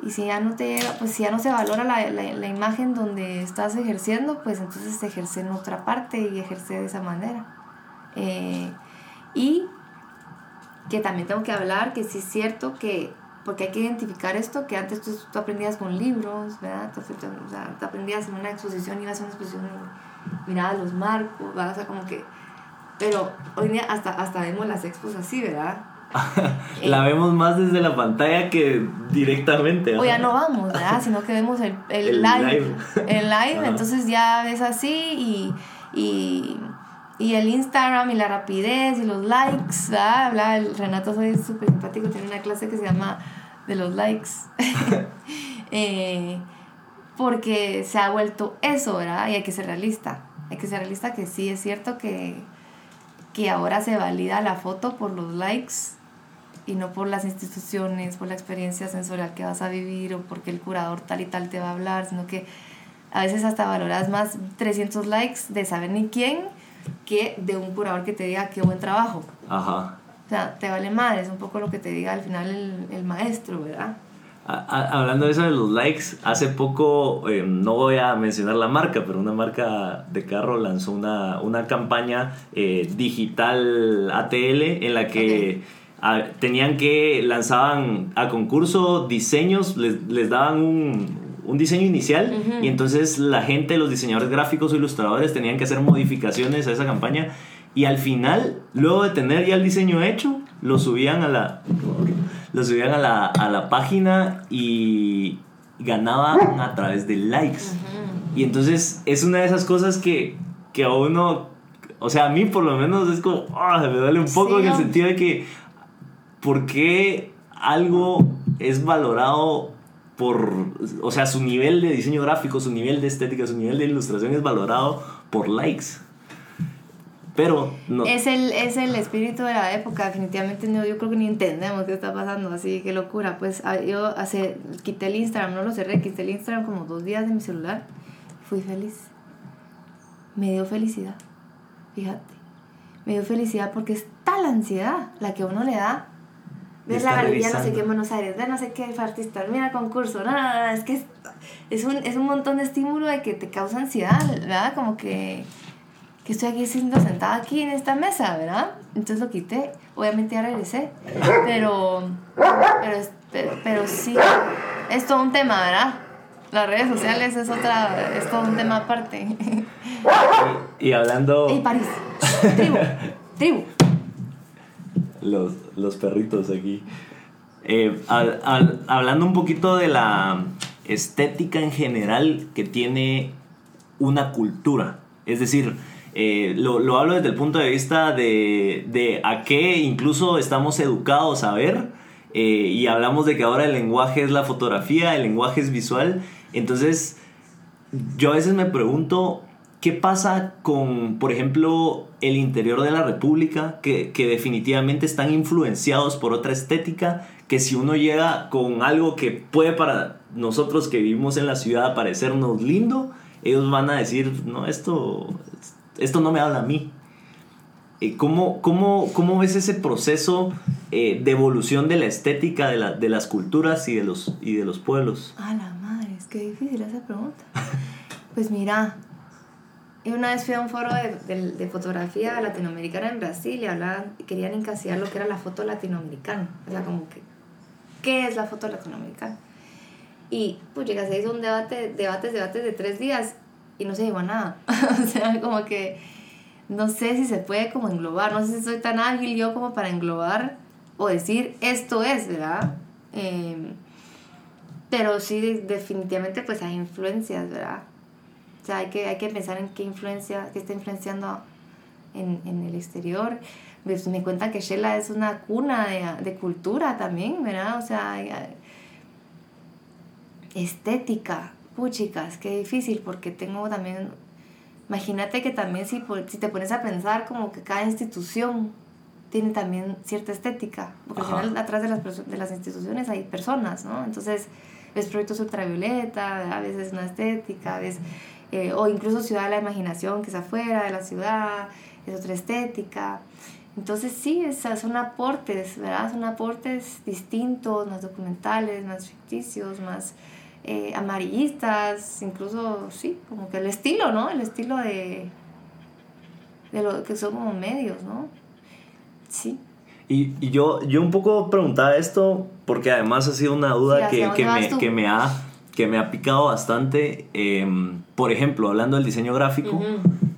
y si ya no te llega, pues si ya no se valora la, la, imagen donde estás ejerciendo, pues entonces ejerce en otra parte y ejerce de esa manera. Eh, y que también tengo que hablar que sí es cierto que porque hay que identificar esto que antes tú, tú aprendías con libros verdad tú, tú- o sea, tú aprendías en una exposición ibas a una exposición y mirabas los marcos ¿verdad? o sea como que pero hoy día hasta hasta vemos las expos así verdad (laughs) La vemos más desde la pantalla que directamente. o ya no vamos verdad (laughs) sino que vemos el, el, El live, live. el live Ajá. entonces ya ves así y, y y el Instagram y la rapidez y los likes, ¿verdad? Habla el Renato, soy súper simpático, tiene una clase que se llama de los likes. (laughs) Eh, porque se ha vuelto eso, ¿verdad? Y hay que ser realista. Hay que ser realista que sí es cierto que, que ahora se valida la foto por los likes y no por las instituciones, por la experiencia sensorial que vas a vivir o porque el curador tal y tal te va a hablar, sino que a veces hasta valoras más 300 likes de saber ni quién que de un curador que te diga qué buen trabajo. Ajá. O sea, te vale madre, es un poco lo que te diga al final el, el maestro, ¿verdad? A- a- hablando de eso de los likes, hace poco, eh, no voy a mencionar la marca, pero una marca de carro lanzó una, una campaña eh, digital ATL en la que ah, tenían que, lanzaban a concurso diseños, les, les daban un, un diseño inicial Ujú. y entonces la gente, los diseñadores gráficos o ilustradores tenían que hacer modificaciones a esa campaña y al final, luego de tener ya el diseño hecho, lo subían a la, lo subían a la, a la página y ganaban a través de likes. Y entonces es una de esas cosas que, que a uno, o sea, a mí por lo menos es como, ah, me duele un poco Sí, en el sentido de que, ¿por qué algo es valorado por, o sea, su nivel de diseño gráfico, su nivel de estética, su nivel de ilustración es valorado por likes? Pero no. Es, el, es el espíritu de la época, definitivamente no, yo creo que ni entendemos qué está pasando, así que locura. Pues a- yo hace, quité el Instagram, no lo cerré, quité el Instagram como dos días de mi celular, fui feliz. Me dio felicidad, fíjate. Me dio felicidad porque es tal ansiedad la que a uno le da. Ver la galería no sé qué en Buenos Aires, ver no sé qué artista, mira concurso, no, no, no, es que es, es, un, es un montón de estímulo de que te causa ansiedad, ¿verdad? Como que que estoy aquí siendo sentada aquí en esta mesa, ¿verdad? Entonces lo quité, obviamente ya regresé, pero, pero, pero, pero sí, es todo un tema, ¿verdad? Las redes sociales es otra, es todo un tema aparte. Y hablando... ¡Ey, París! ¡Tribu! ¡Tribu! los, los perritos aquí. Eh, al- al- hablando un poquito de la estética en general que tiene una cultura. Es decir, eh, lo, lo hablo desde el punto de vista de, de a qué incluso estamos educados a ver. eh, y hablamos de que ahora el lenguaje es la fotografía, el lenguaje es visual. Entonces, yo a veces me pregunto, ¿qué pasa con, por ejemplo, el interior de la República, que, que definitivamente están influenciados por otra estética, que si uno llega con algo que puede para nosotros que vivimos en la ciudad parecernos lindo, ellos van a decir, no, esto, esto no me habla a mí. Eh, ¿Cómo, cómo, cómo ves ese proceso eh, de evolución de la estética de, la- de las culturas y de los, y de los pueblos? A la madre, es que difícil esa pregunta. Pues mira, una vez fui a un foro de, de- de fotografía latinoamericana en Brasil y hablaban, querían encasillar lo que era la foto latinoamericana. O sea, como que, ¿qué es la foto latinoamericana? Y pues llega, se hizo un debate, debates, debates de tres días y no se llegó a nada. (laughs) o sea, como que no sé si se puede como englobar, no sé si soy tan ágil yo como para englobar o decir esto es, ¿verdad? Em, pero sí, de- definitivamente pues hay influencias, ¿verdad? O sea, hay que, hay que pensar en qué influencia, qué está influenciando en, en el exterior. Pues me cuentan que Shela es una cuna de, de cultura también, ¿verdad? O sea, estética, puchicas, qué difícil, porque tengo también, imagínate que también si, si te pones a pensar como que cada institución tiene también cierta estética, porque Ajá. al final atrás de las, de las instituciones hay personas, ¿no? Entonces, ves proyectos ultravioleta, a veces una estética, ves, eh, o incluso Ciudad de la Imaginación, que es afuera de la ciudad, es otra estética. Entonces sí, esas son aportes, ¿verdad? Son aportes distintos, más documentales, más ficticios, más eh, amarillistas, incluso, sí, como que el estilo, ¿no? El estilo de, de lo que son como medios, ¿no? Sí. Y, y yo, yo un poco preguntaba esto porque además ha sido una duda ¿hacia que, que, me, que, me ha, que me ha picado bastante. Em, por ejemplo, hablando del diseño gráfico,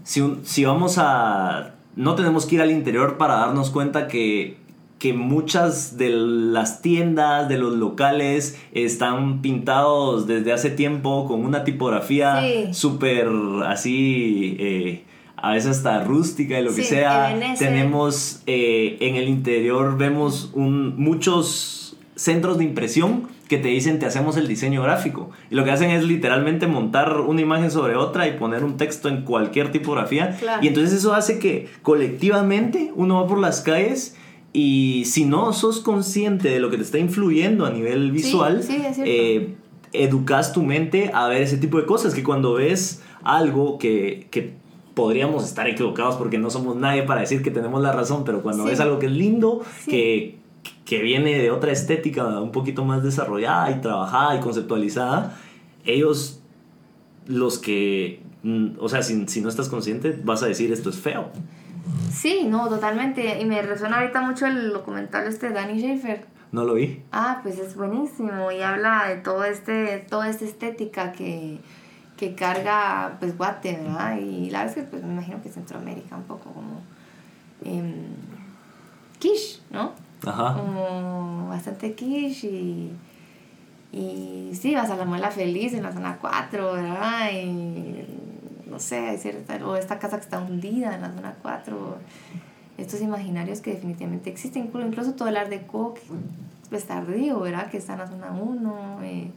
si, un- si vamos a... No tenemos que ir al interior para darnos cuenta que, que muchas de las tiendas, de los locales, están pintados desde hace tiempo con una tipografía Sí. súper así... eh, a veces hasta rústica y lo que sea. Tenemos eh, en el interior, vemos un, muchos centros de impresión que te dicen te hacemos el diseño gráfico. Y lo que hacen es literalmente montar una imagen sobre otra y poner un texto en cualquier tipografía. Claro. Y entonces eso hace que colectivamente uno va por las calles y si no sos consciente de lo que te está influyendo a nivel visual, sí, es cierto. eh, educas tu mente a ver ese tipo de cosas. Que cuando ves algo que, que podríamos estar equivocados porque no somos nadie para decir que tenemos la razón, pero cuando Sí. ves algo que es lindo, Sí. que, que viene de otra estética un poquito más desarrollada y trabajada y conceptualizada, ellos, los que, mm, o sea, si, si no estás consciente, vas a decir esto es feo. Sí, no, totalmente. Y me resuena ahorita mucho el documental este de Danny Schaefer. No lo vi. Ah, pues es buenísimo y habla de todo este, toda esta estética que, que carga pues Guate, ¿verdad? Y la verdad es que pues, me imagino que Centroamérica un poco como em, quiche, ¿no? Ajá. Como bastante quiche y, y sí, vas a la muela feliz en la zona 4, ¿verdad? Y no sé, cierta, o esta casa que está hundida en la zona 4, estos imaginarios que definitivamente existen, incluso, todo el art deco que pues tardío, ¿verdad? Que está en la zona 1. eh.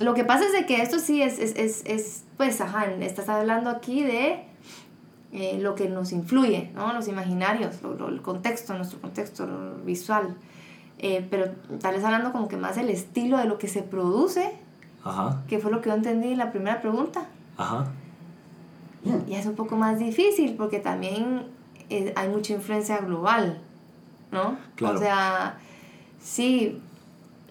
Lo que pasa es de que esto sí es, es, es, es pues, ajá, estás hablando aquí de eh, lo que nos influye, ¿no? Los imaginarios, lo- el contexto, nuestro contexto visual. Eh, pero tal vez hablando como que más del estilo de lo que se produce, Ajá. que fue lo que yo entendí en la primera pregunta. Ajá. Ya es un poco más difícil porque también eh, hay mucha influencia global, ¿no? Claro. O sea, sí,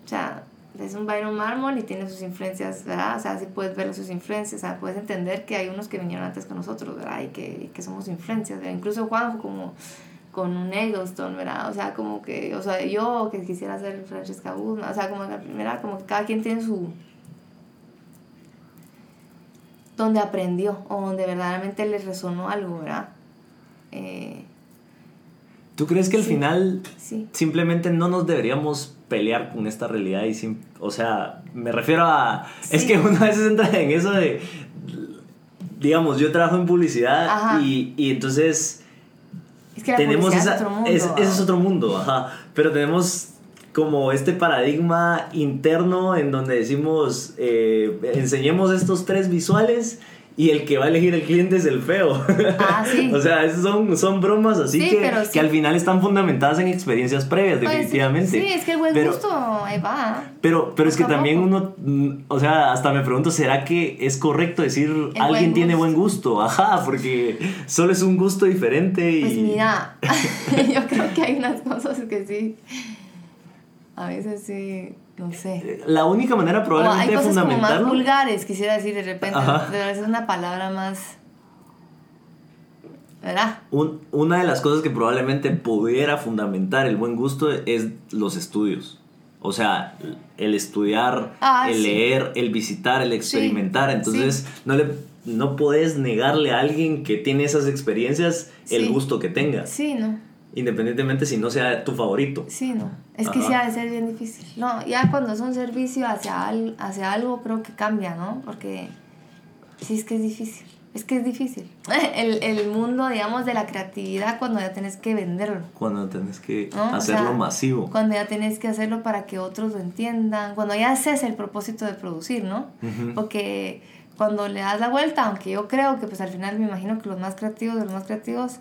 o sea, es un Byron Mármol y tiene sus influencias, ¿verdad? O sea, sí puedes ver sus influencias, o sea, puedes entender que hay unos que vinieron antes que nosotros, ¿verdad? Y que, y que somos influencias, ¿verdad? Incluso Juanjo como con un Eggleston, ¿verdad? O sea, como que, o sea, yo que quisiera ser Francesca Guzmán, o sea, como que la primera, como que cada quien tiene su donde aprendió o donde verdaderamente le resonó algo, ¿verdad? Eh, ¿Tú crees que al Sí. final sí. simplemente no nos deberíamos pelear con esta realidad y sim- o sea, me refiero a es que uno a veces entra en eso de digamos, yo trabajo en publicidad y, y entonces Es que la tenemos publicidad esa es otro mundo. es- ese es otro mundo, ajá, pero tenemos como este paradigma interno en donde decimos eh, enseñemos estos tres visuales y el que va a elegir el cliente es el feo. Ah, sí. (laughs) o sea, son, son bromas así Sí, que, sí. que al final están fundamentadas en experiencias previas, Pues, definitivamente. Sí, es que el buen Pero- gusto va. Pero, pero es que también uno, mm, o sea, hasta me pregunto, ¿será que es correcto decir alguien buen tiene buen gusto? Ajá, porque solo es un gusto diferente y... Pues mira, (laughs) (laughs) yo creo que hay unas cosas que sí. A veces sí, no sé. La única manera O hay probablemente de cosas como más vulgares, quisiera decir de repente. Ajá. Pero es una palabra más. ¿Verdad? un- una de las cosas que probablemente pudiera fundamentar el buen gusto es los estudios. O sea, el estudiar, Ah, el sí. leer, el visitar, el experimentar. Sí, Entonces, no le no puedes negarle a alguien que tiene esas experiencias el gusto que tenga, Sí, no. Independientemente si no sea tu favorito. Sí, no. Es que sí ha de ser bien difícil. No, ya cuando es un servicio hacia, al- hacia algo, creo que cambia, ¿no? Porque sí es que es difícil. Es que es difícil. (laughs) El, el mundo, digamos, de la creatividad cuando ya tenés que venderlo. Cuando tenés que ¿no? O hacerlo sea, masivo. Cuando ya tenés que hacerlo para que otros lo entiendan. Cuando ya haces el propósito de producir, ¿no? Porque cuando le das la vuelta, aunque yo creo que pues al final me imagino que los más creativos de los más creativos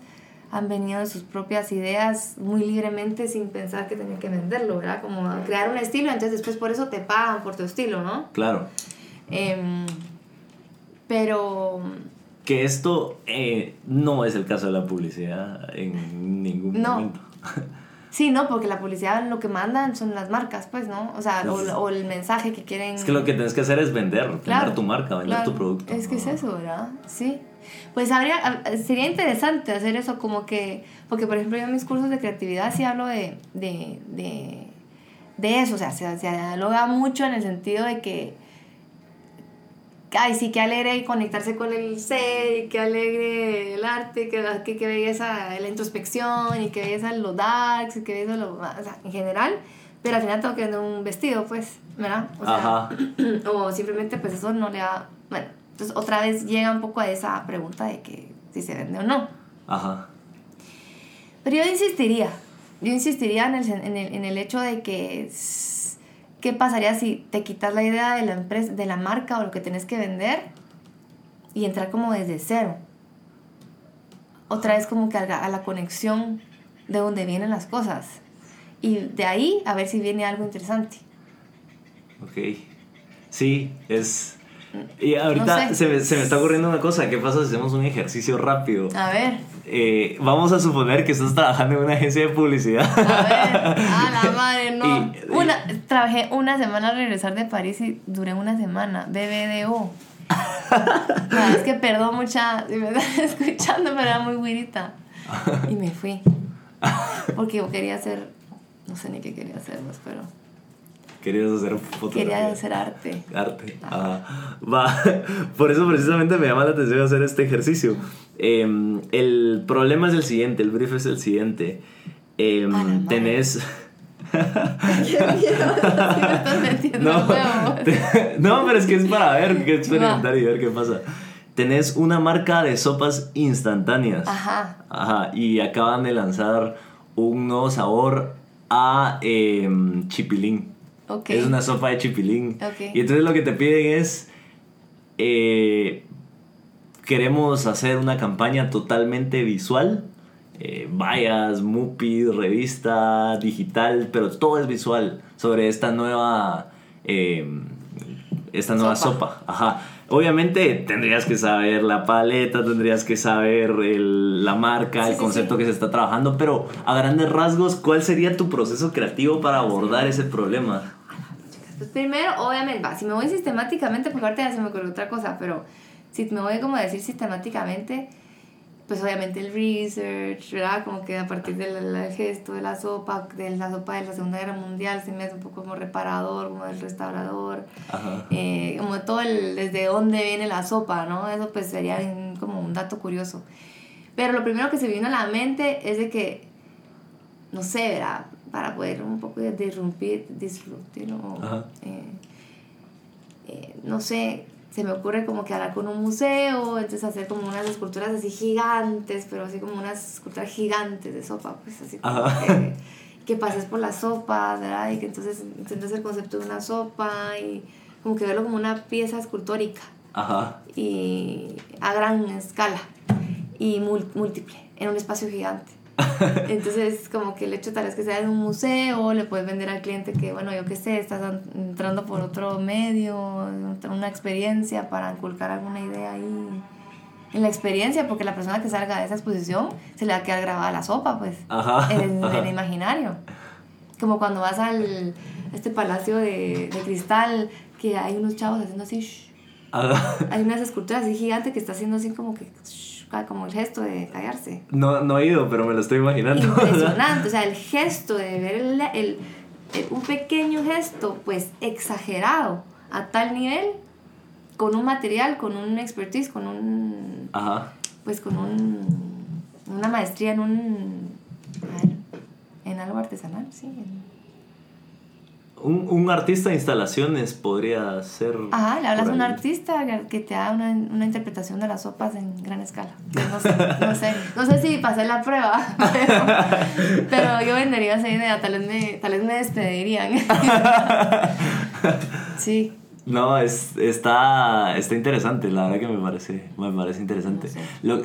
han venido de sus propias ideas muy libremente sin pensar que tenían que venderlo, ¿verdad? Como crear un estilo, entonces después por eso te pagan por tu estilo, ¿no? Claro. Em, pero Que esto eh, no es el caso de la publicidad en ningún No. momento. (laughs) sí, ¿no? Porque la publicidad lo que mandan son las marcas, pues, ¿no? O sea, o, o el mensaje que quieren... Es que lo que tienes que hacer es vender, vender tu marca, vender claro. tu producto. Es que es Ajá. eso, ¿verdad? Sí. Pues habría, hab- sería interesante hacer eso como que, porque por ejemplo yo en mis cursos de creatividad sí hablo de, de, de, de eso, o sea, se, se dialoga mucho en el sentido de que, ay, sí, qué alegre conectarse con el ser, y qué alegre el arte, que, que, que belleza la introspección, y que belleza los darks, y que belleza lo, o sea, en general, pero al final tengo que vender un vestido, pues, ¿verdad? O sea, Ajá. (clears throat) o simplemente pues eso no le da, bueno, entonces otra vez llega un poco a esa pregunta de que si se vende o no. Ajá. Pero yo insistiría, yo insistiría en el, en el, en el hecho de que, ¿qué pasaría si te quitas la idea de la empresa, de la marca o lo que tenés que vender y entrar como desde cero? Otra vez como que a la, a la conexión de donde vienen las cosas. Y de ahí a ver si viene algo interesante. Ok. Sí, es... Y ahorita sé. se, me, se me está ocurriendo una cosa. ¿Qué pasa si hacemos un ejercicio rápido? A ver. Eh, vamos a suponer que estás trabajando en una agencia de publicidad. A ver, (laughs) a la madre, no. Y- y- Una, trabajé una semana al regresar de París y duré una semana. BBDO. La (laughs) verdad es que perdón mucha. Si me están (laughs) escuchando, pero era muy güirita. Y me fui. Porque yo quería hacer. No sé ni qué quería hacer, pues, pero. Querías hacer fotografía. Quería hacer arte. Arte. Ajá. Va. (laughs) Por eso precisamente me llama la atención hacer este ejercicio. Em, el problema es el siguiente, el brief es el siguiente. Madre. tenés... (laughs) (laughs) No, no, pero es que es para ver, que experimentar y ver qué pasa. Tenés una marca de sopas instantáneas. Ajá. Ajá, y acaban de lanzar un nuevo sabor a em, chipilín. Es una sopa de chipilín. Y entonces lo que te piden es. eh, queremos hacer una campaña totalmente visual. Eh, vallas, Mupi, revista, digital, pero todo es visual sobre esta nueva. eh, esta nueva Sopa. sopa. Ajá. Obviamente tendrías que saber la paleta, tendrías que saber el- la marca, Sí, el sí, concepto sí. que se está trabajando, pero a grandes rasgos, ¿cuál sería tu proceso creativo para abordar ese problema? Pues primero, obviamente, va, si me voy sistemáticamente, porque ahorita ya se me ocurrió otra cosa, pero si me voy como a decir sistemáticamente, pues obviamente el research, ¿verdad? Como que a partir del, del gesto de la sopa, de la sopa de la Segunda Guerra Mundial, se me hace un poco como reparador, como el restaurador, eh, como todo el, desde dónde viene la sopa, ¿no? Eso pues sería un- como un dato curioso. Pero lo primero que se vino a la mente es de que, no sé, ¿verdad? Para poder un poco disrumpir, disruptir, ¿no? Ajá. Eh, eh, no sé, se me ocurre como que hablar con un museo, entonces hacer como unas esculturas así gigantes, pero así como unas esculturas gigantes de sopa, pues así como que, que pases por las sopas, ¿verdad? Y que entonces entiendas el concepto de una sopa y como que verlo como una pieza escultórica Ajá. y a gran escala y múltiple en un espacio gigante. (laughs) Entonces, como que el hecho tal vez que sea en un museo, le puedes vender al cliente que, bueno, yo qué sé, estás an- entrando por otro medio, una experiencia para inculcar alguna idea ahí en la experiencia, porque la persona que salga de esa exposición se le va a quedar grabada la sopa, pues, Ajá. en, el imaginario. Como cuando vas al este palacio de, de cristal, que hay unos chavos haciendo así, shh, hay unas esculturas así gigantes que está haciendo así como que shh, como el gesto de callarse. No, no he ido, pero me lo estoy imaginando. Impresionante, o sea, el gesto de ver el, el- el- un pequeño gesto pues exagerado a tal nivel con un material, con un expertise, con un Ajá. pues con un una maestría en un en algo artesanal, sí. en- Un, un artista de instalaciones podría ser. Ajá, le hablas a un artista que te da una, una interpretación de las sopas en gran escala. No sé, no sé, no sé si pasé la prueba, (laughs) pero, pero yo vendería esa idea, tal vez me, tal vez me despedirían. (laughs) Sí, No, es, está, está interesante, la verdad que me parece, me parece interesante. No sé. Lo,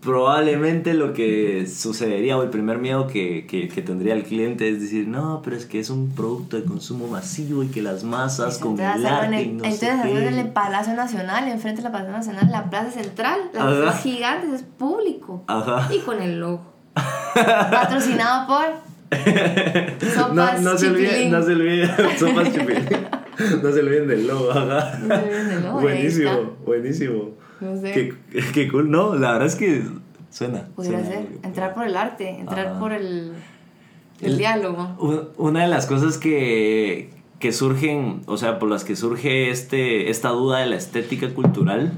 probablemente lo que sucedería o el primer miedo que, que, que tendría el cliente es decir, no, pero es que es un producto de consumo masivo y que las masas con entonces el en arte el, no entonces hacerlo en el Palacio Nacional, enfrente de la Palacio Nacional, la Plaza Central, las cosas gigantes, es público. Ajá. Y con el logo. (laughs) Patrocinado por (laughs) No, Sopas no, se olviden, no se olviden, (laughs) sopas. No se olviden del logo, ajá. No se olviden del logo, buenísimo, buenísimo. No sé. Qué, (laughs) qué cool, no, la verdad es que suena. Pudiera suena ser. muy- Entrar por el arte, entrar Ajá. por el, el, El- diálogo. Un- Una de las cosas que, que surgen, o sea, por las que surge este, esta duda de la estética cultural,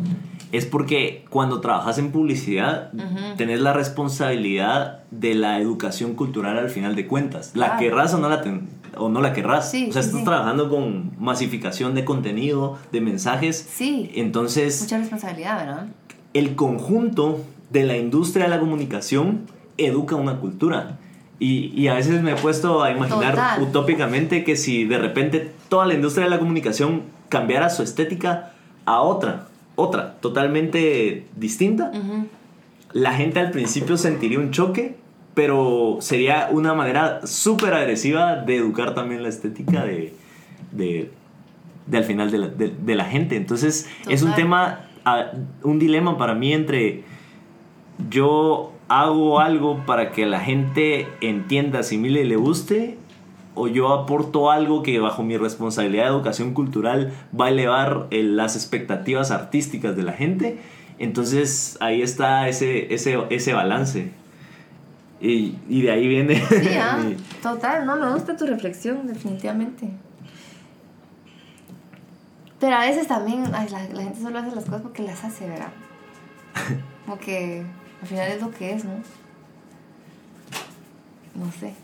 es porque cuando trabajas en publicidad, Ujú. tenés la responsabilidad de la educación cultural al final de cuentas. La Claro. querrás o no la, ten- o no la querrás. Sí, o sea, sí, estás sí. trabajando con masificación de contenido, de mensajes. Sí. Entonces, Mucha responsabilidad, ¿verdad? el conjunto de la industria de la comunicación educa una cultura. Y, y a veces me he puesto a imaginar Total. utópicamente que si de repente toda la industria de la comunicación cambiara su estética a otra, otra, totalmente distinta, la gente al principio sentiría un choque, pero sería una manera súper agresiva de educar también la estética de, de, de al final de la, de- de la gente. Entonces es un tema, ah, un dilema para mí entre yo hago algo para que la gente entienda, asimile y le guste, o yo aporto algo que bajo mi responsabilidad de educación cultural va a elevar eh, las expectativas artísticas de la gente. Entonces ahí está ese, ese, ese balance. Y, y de ahí viene... Sí, ah, (laughs) total, no, me gusta tu reflexión, definitivamente. Pero a veces también ay, la, la gente solo hace las cosas porque las hace, ¿verdad? (laughs) Como que al final es lo que es, ¿no? No sé.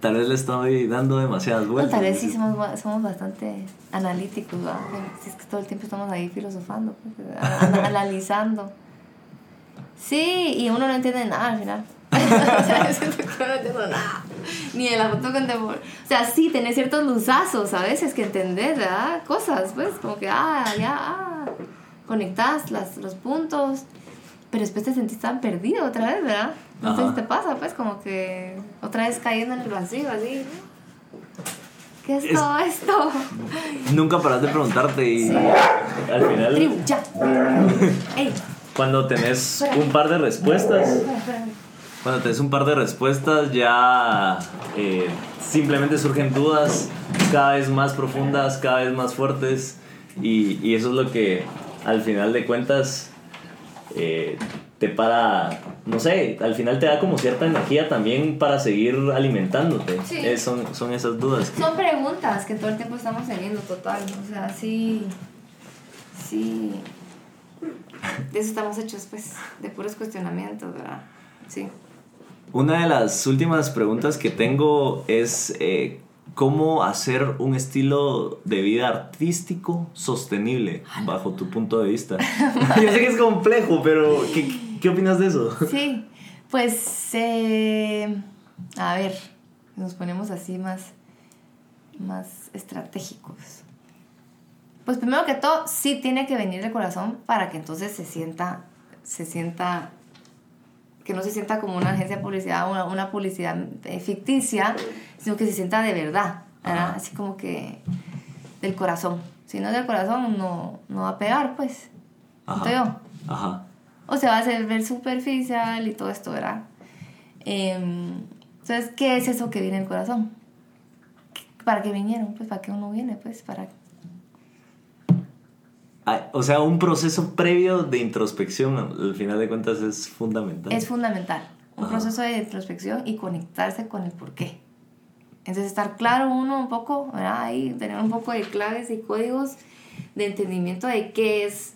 Tal vez le estoy dando demasiadas No, vueltas. tal vez sí somos, somos bastante analíticos, ¿verdad? Si es que todo el tiempo estamos ahí filosofando, pues, analizando. Sí, y uno no entiende nada al final. O sea, no nada. Ni de la foto contemporánea. O sea, sí, tenés ciertos luzazos a veces que entender, ¿verdad? Cosas, pues, como que, ah, ya, ah, conectás las, los puntos. Pero después te sentís tan perdido otra vez, ¿verdad? No sé Ajá. si te pasa, pues, como que otra vez cayendo en el vacío, así. ¿Qué es, Es- todo esto? Nunca paras de preguntarte y Sí. al final... Tribu, ya. (laughs) Ey, Cuando tenés un par de respuestas, espera, espera. Cuando tenés un par de respuestas ya eh, simplemente surgen dudas cada vez más profundas, cada vez más fuertes y, y eso es lo que al final de cuentas eh, te para, no sé, al final te da como cierta energía también para seguir alimentándote. Sí. Eh, son, son esas dudas. que- Son preguntas que todo el tiempo estamos teniendo, total. O sea, sí. Sí. De eso estamos hechos, pues, de puros cuestionamientos, ¿verdad? Sí. Una de las últimas preguntas que tengo es eh, cómo hacer un estilo de vida artístico sostenible bajo tu punto de vista. (laughs) Yo sé que es complejo, pero ¿qué, qué opinas de eso? Sí, pues, eh, a ver, nos ponemos así más, más estratégicos. Pues primero que todo, sí tiene que venir del corazón para que entonces se sienta, se sienta, que no se sienta como una agencia de publicidad, una, una publicidad eh, ficticia, sino que se sienta de verdad, ¿verdad? Ajá. Así como que del corazón. Si no es del corazón, no, no va a pegar, pues. Siento yo. Ajá. O se va a hacer ver superficial y todo esto, ¿verdad? Em, entonces, ¿qué es eso que viene del corazón? ¿Para qué vinieron? Pues, ¿para qué uno viene? Pues, para... Ah, O sea, un proceso previo de introspección, al final de cuentas, es fundamental. Es fundamental. Un Ajá. proceso de introspección y conectarse con el porqué. Entonces, estar claro uno un poco, ¿verdad? Ahí, tener un poco de claves y códigos de entendimiento de qué es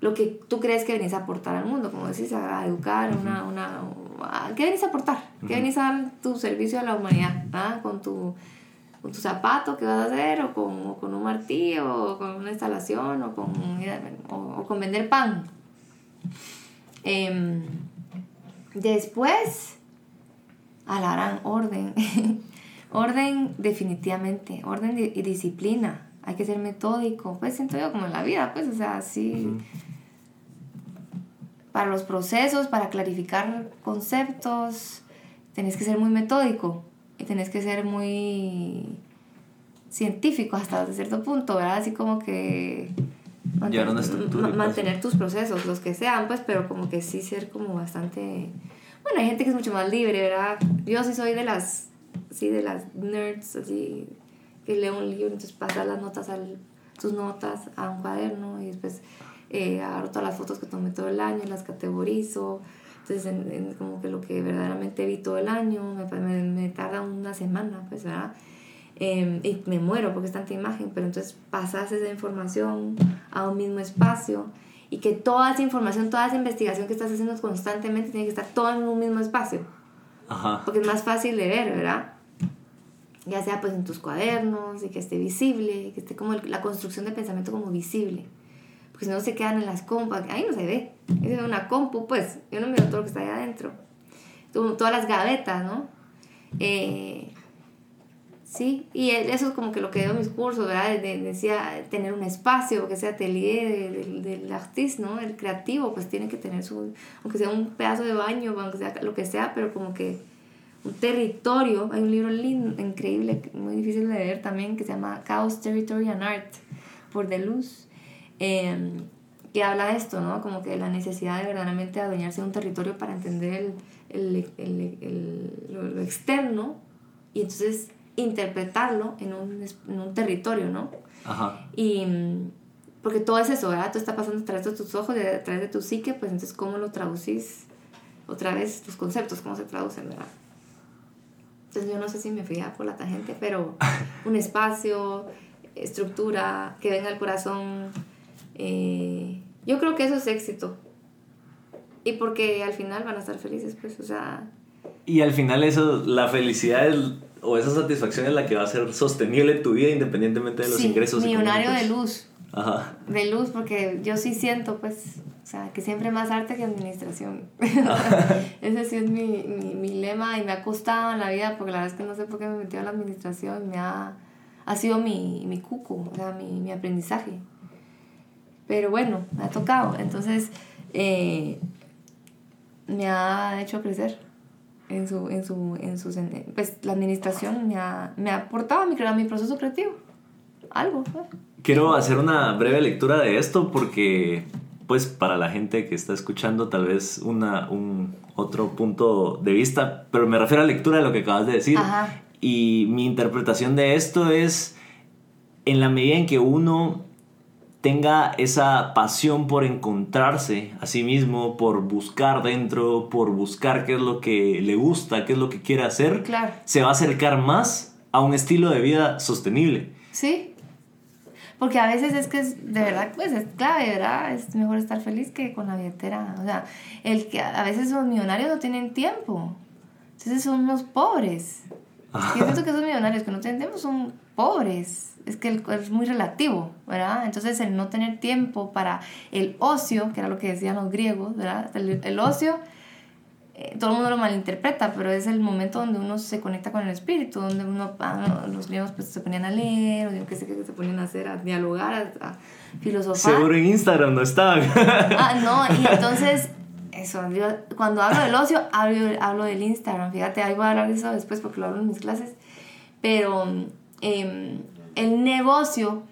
lo que tú crees que venís a aportar al mundo, como decís, a educar, una, una, a- ¿qué venís a aportar? ¿Qué venís a dar tu servicio a la humanidad? ¿ah? Con tu con tu zapato que vas a hacer, o con, o con un martillo, o con una instalación, o con, o, o con vender pan. Em, después, alarán orden. (laughs) orden definitivamente, orden y disciplina. Hay que ser metódico, pues siento yo como en la vida, pues, o sea, sí. Para los procesos, para clarificar conceptos, tenés que ser muy metódico y tenés que ser muy científico hasta cierto punto, ¿verdad? Así como que una estructura mantener tus procesos, los que sean, pues, pero como que sí ser como bastante... Bueno, hay gente que es mucho más libre, ¿verdad? Yo sí soy de las, sí, de las nerds, así, que leo un libro, entonces pasa las notas al, sus notas a un cuaderno y después eh, agarro todas las fotos que tomé todo el año, las categorizo, entonces en, en como que lo que verdaderamente vi todo el año, me, me, me tarda una semana, pues, ¿verdad? Eh, y me muero porque es tanta imagen, pero entonces pasas esa información a un mismo espacio y que toda esa información, toda esa investigación que estás haciendo constantemente tiene que estar todo en un mismo espacio, Ajá. porque es más fácil de ver, ¿verdad? Ya sea pues en tus cuadernos y que esté visible, que esté como el- la construcción de pensamiento como visible. Porque si no se quedan en las compas, ahí no se ve. Es una compu, pues. Yo no miro todo lo que está ahí adentro. Todas las gavetas, ¿no? Eh, sí, y eso es como que lo que veo en mis cursos, ¿verdad? De- de- decía tener un espacio, que sea atelier de- de- del artista, ¿no? El creativo, pues tiene que tener su, aunque sea un pedazo de baño, aunque sea lo que sea, pero como que un territorio. Hay un libro lindo, increíble, muy difícil de leer también, que se llama Chaos, Territory and Art, por Deleuze, eh, que habla de esto, ¿no? Como que la necesidad de verdaderamente adueñarse de un territorio para entender el, el, el- el- lo, lo externo y entonces interpretarlo en un, en un territorio, ¿no? Ajá. Y porque todo es eso, ¿verdad? Todo está pasando a través de tus ojos, a través de tu psique, pues entonces cómo lo traducís otra vez, tus conceptos, cómo se traducen, ¿verdad? Entonces yo no sé si me fui a por la tangente, pero (laughs) un espacio, estructura, que venga al corazón, eh, yo creo que eso es éxito. Y porque al final van a estar felices, pues, o sea, Y al final eso, la felicidad es- o esa satisfacción es la que va a ser sostenible tu vida independientemente de los sí, ingresos millonario de luz. Ajá. de luz porque yo sí siento pues o sea que siempre más arte que administración (laughs) ese sí es mi, mi, mi lema y me ha costado en la vida porque la verdad es que no sé por qué me metí a la administración me ha, ha sido mi, mi cuco o sea mi, mi aprendizaje pero bueno me ha tocado entonces eh, me ha hecho crecer en su en su en sus pues la administración me ha, me ha aportado a mi, a mi proceso creativo algo. Quiero hacer una breve lectura de esto porque, pues, para la gente que está escuchando, tal vez una, un otro punto de vista, pero me refiero a la lectura de lo que acabas de decir. Ajá. Y mi interpretación de esto es, en la medida en que uno tenga esa pasión por encontrarse a sí mismo, por buscar dentro, por buscar qué es lo que le gusta, qué es lo que quiere hacer, Claro. se va a acercar más a un estilo de vida sostenible. Sí. Porque a veces es que es, de verdad, pues es clave, ¿verdad? Es mejor estar feliz que con la billetera. O sea, el que a veces los millonarios no tienen tiempo. Entonces son los pobres. (laughs) Yo siento que esos millonarios que no tienen tiempo son pobres. Es que el- es muy relativo, ¿verdad? Entonces el no tener tiempo para el ocio, que era lo que decían los griegos, ¿verdad? El, el ocio, eh, todo el mundo lo malinterpreta, pero es el momento donde uno se conecta con el espíritu, donde uno, ah, los griegos pues se ponían a leer, o yo qué sé qué se ponían a hacer, a dialogar, a, a filosofar. Seguro en Instagram no estaban. (laughs) Ah, no, y (laughs) entonces, eso, cuando hablo del ocio, hablo, hablo del Instagram. Fíjate, ahí voy a hablar de eso después porque lo hablo en mis clases. Pero em, el negocio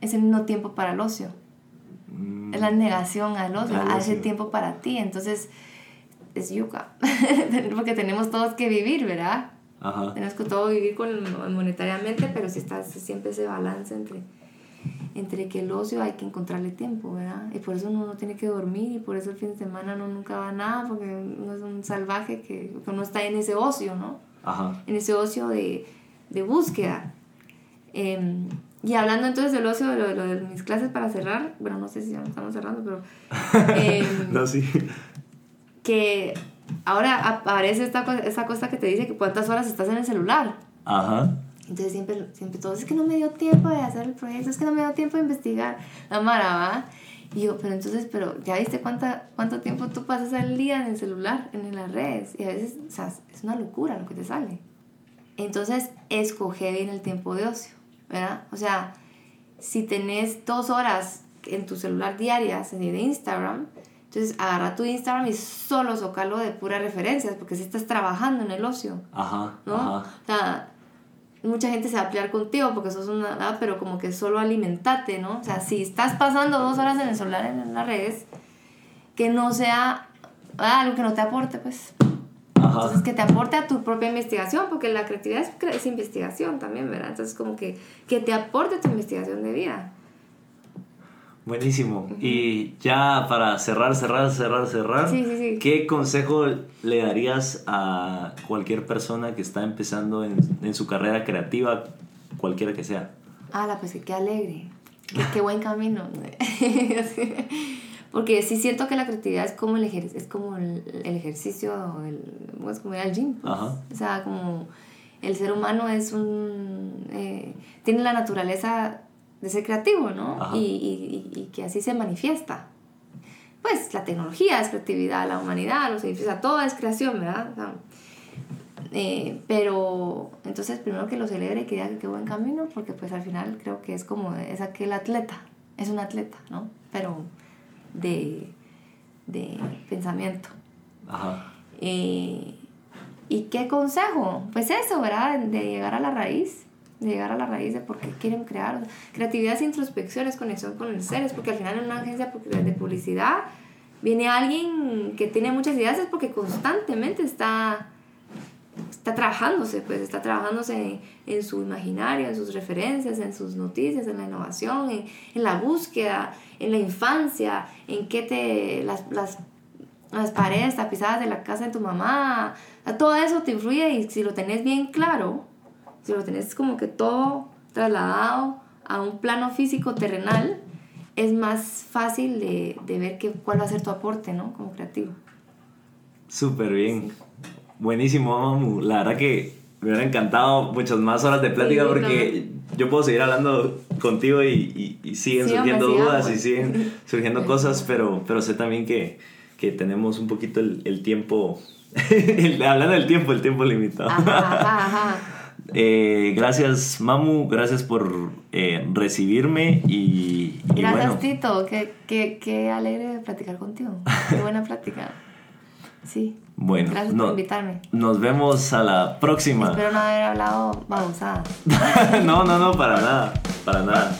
es el no tiempo para el ocio. Es la negación al ocio, Al a ese ocio. tiempo para ti. Entonces, es yuca. (laughs) porque tenemos todos que vivir, ¿verdad? Ajá. Tenemos que todo vivir con, monetariamente, pero si está siempre ese balance entre, entre que el ocio hay que encontrarle tiempo, ¿verdad? Y por eso uno no tiene que dormir y por eso el fin de semana uno nunca va a nada, porque uno es un salvaje que, que uno está en ese ocio, ¿no? Ajá. En ese ocio de, de búsqueda. Em, y hablando entonces del ocio, de lo, de lo de mis clases para cerrar, bueno, no sé si ya estamos cerrando, pero... em, (laughs) No, sí. que ahora aparece esta, esta cosa que te dice que cuántas horas estás en el celular. Ajá. Entonces siempre, siempre todo es que no me dio tiempo de hacer el proyecto, es que no me dio tiempo de investigar. La Mara, ¿va? Y yo, pero entonces, pero ya viste cuánta, cuánto tiempo tú pasas al día en el celular, en las redes. Y a veces, o sea, es una locura lo que te sale. Entonces, escoge bien el tiempo de ocio, ¿verdad? O sea, si tenés dos horas en tu celular diarias de Instagram, entonces agarra tu Instagram y solo socalo de puras referencias, porque si estás trabajando en el ocio. Ajá. ¿no? Ajá. O sea, mucha gente se va a pelear contigo porque sos una, ah, pero como que solo alimentate, ¿no? O sea, si estás pasando dos horas en el celular en las redes, que no sea algo que no te aporte, pues. Entonces, que te aporte a tu propia investigación, porque la creatividad es, es investigación también, ¿verdad? Entonces, como que, que te aporte tu investigación de vida. Buenísimo. Y ya para cerrar, cerrar, cerrar, cerrar, Sí, sí, sí. ¿qué consejo le darías a cualquier persona que está empezando en, en su carrera creativa, cualquiera que sea? Ala, pues que qué alegre. Qué, qué buen camino. (laughs) Porque sí siento que la creatividad es como el, ejer- es como el, el ejercicio, el, es como ir al gym. pues. Ajá. O sea, como el ser humano es un... eh, tiene la naturaleza de ser creativo, ¿no? Y, y- y- y que así se manifiesta. Pues la tecnología es creatividad, la humanidad, los edificios, o sea, todo es creación, ¿verdad? O sea, eh, pero entonces primero que lo celebre y que diga que qué buen camino, porque pues al final creo que es como, es aquel atleta, es un atleta, ¿no? Pero de, de pensamiento. Ajá. Eh, ¿Y qué consejo? Pues eso, ¿verdad? De llegar a la raíz, de llegar a la raíz de por qué quieren crear. Creatividad es introspección, es conexión con el ser, es porque al final en una agencia de publicidad viene alguien que tiene muchas ideas, es porque constantemente está, está trabajándose, pues está trabajándose en, en su imaginario, en sus referencias, en sus noticias, en la innovación, en, en la búsqueda, en la infancia, en qué te... las, las las paredes tapizadas de la casa de tu mamá, todo eso te influye y si lo tenés bien claro, si lo tenés como que todo trasladado a un plano físico terrenal, es más fácil de, de ver que, cuál va a ser tu aporte, ¿no? Como creativo. Súper bien. Buenísimo, Mamu. La verdad que me hubiera encantado muchas más horas de plática Sí, porque yo puedo seguir hablando contigo y, y- y siguen Sí, surgiendo dudas y siguen (laughs) surgiendo cosas, pero, pero sé también que, que tenemos un poquito el, el tiempo, (laughs) el- hablando del tiempo, el tiempo limitado. Ajá, ajá, ajá. (laughs) Eh, gracias, Mamu, gracias por eh, recibirme y, y Gracias, bueno, Tito. Qué, qué, qué alegre platicar contigo. Qué buena plática. Sí. bueno, Gracias no- por invitarme. nos vemos a la próxima. Espero no haber hablado babosada. (laughs) no, no, no, para nada, para nada.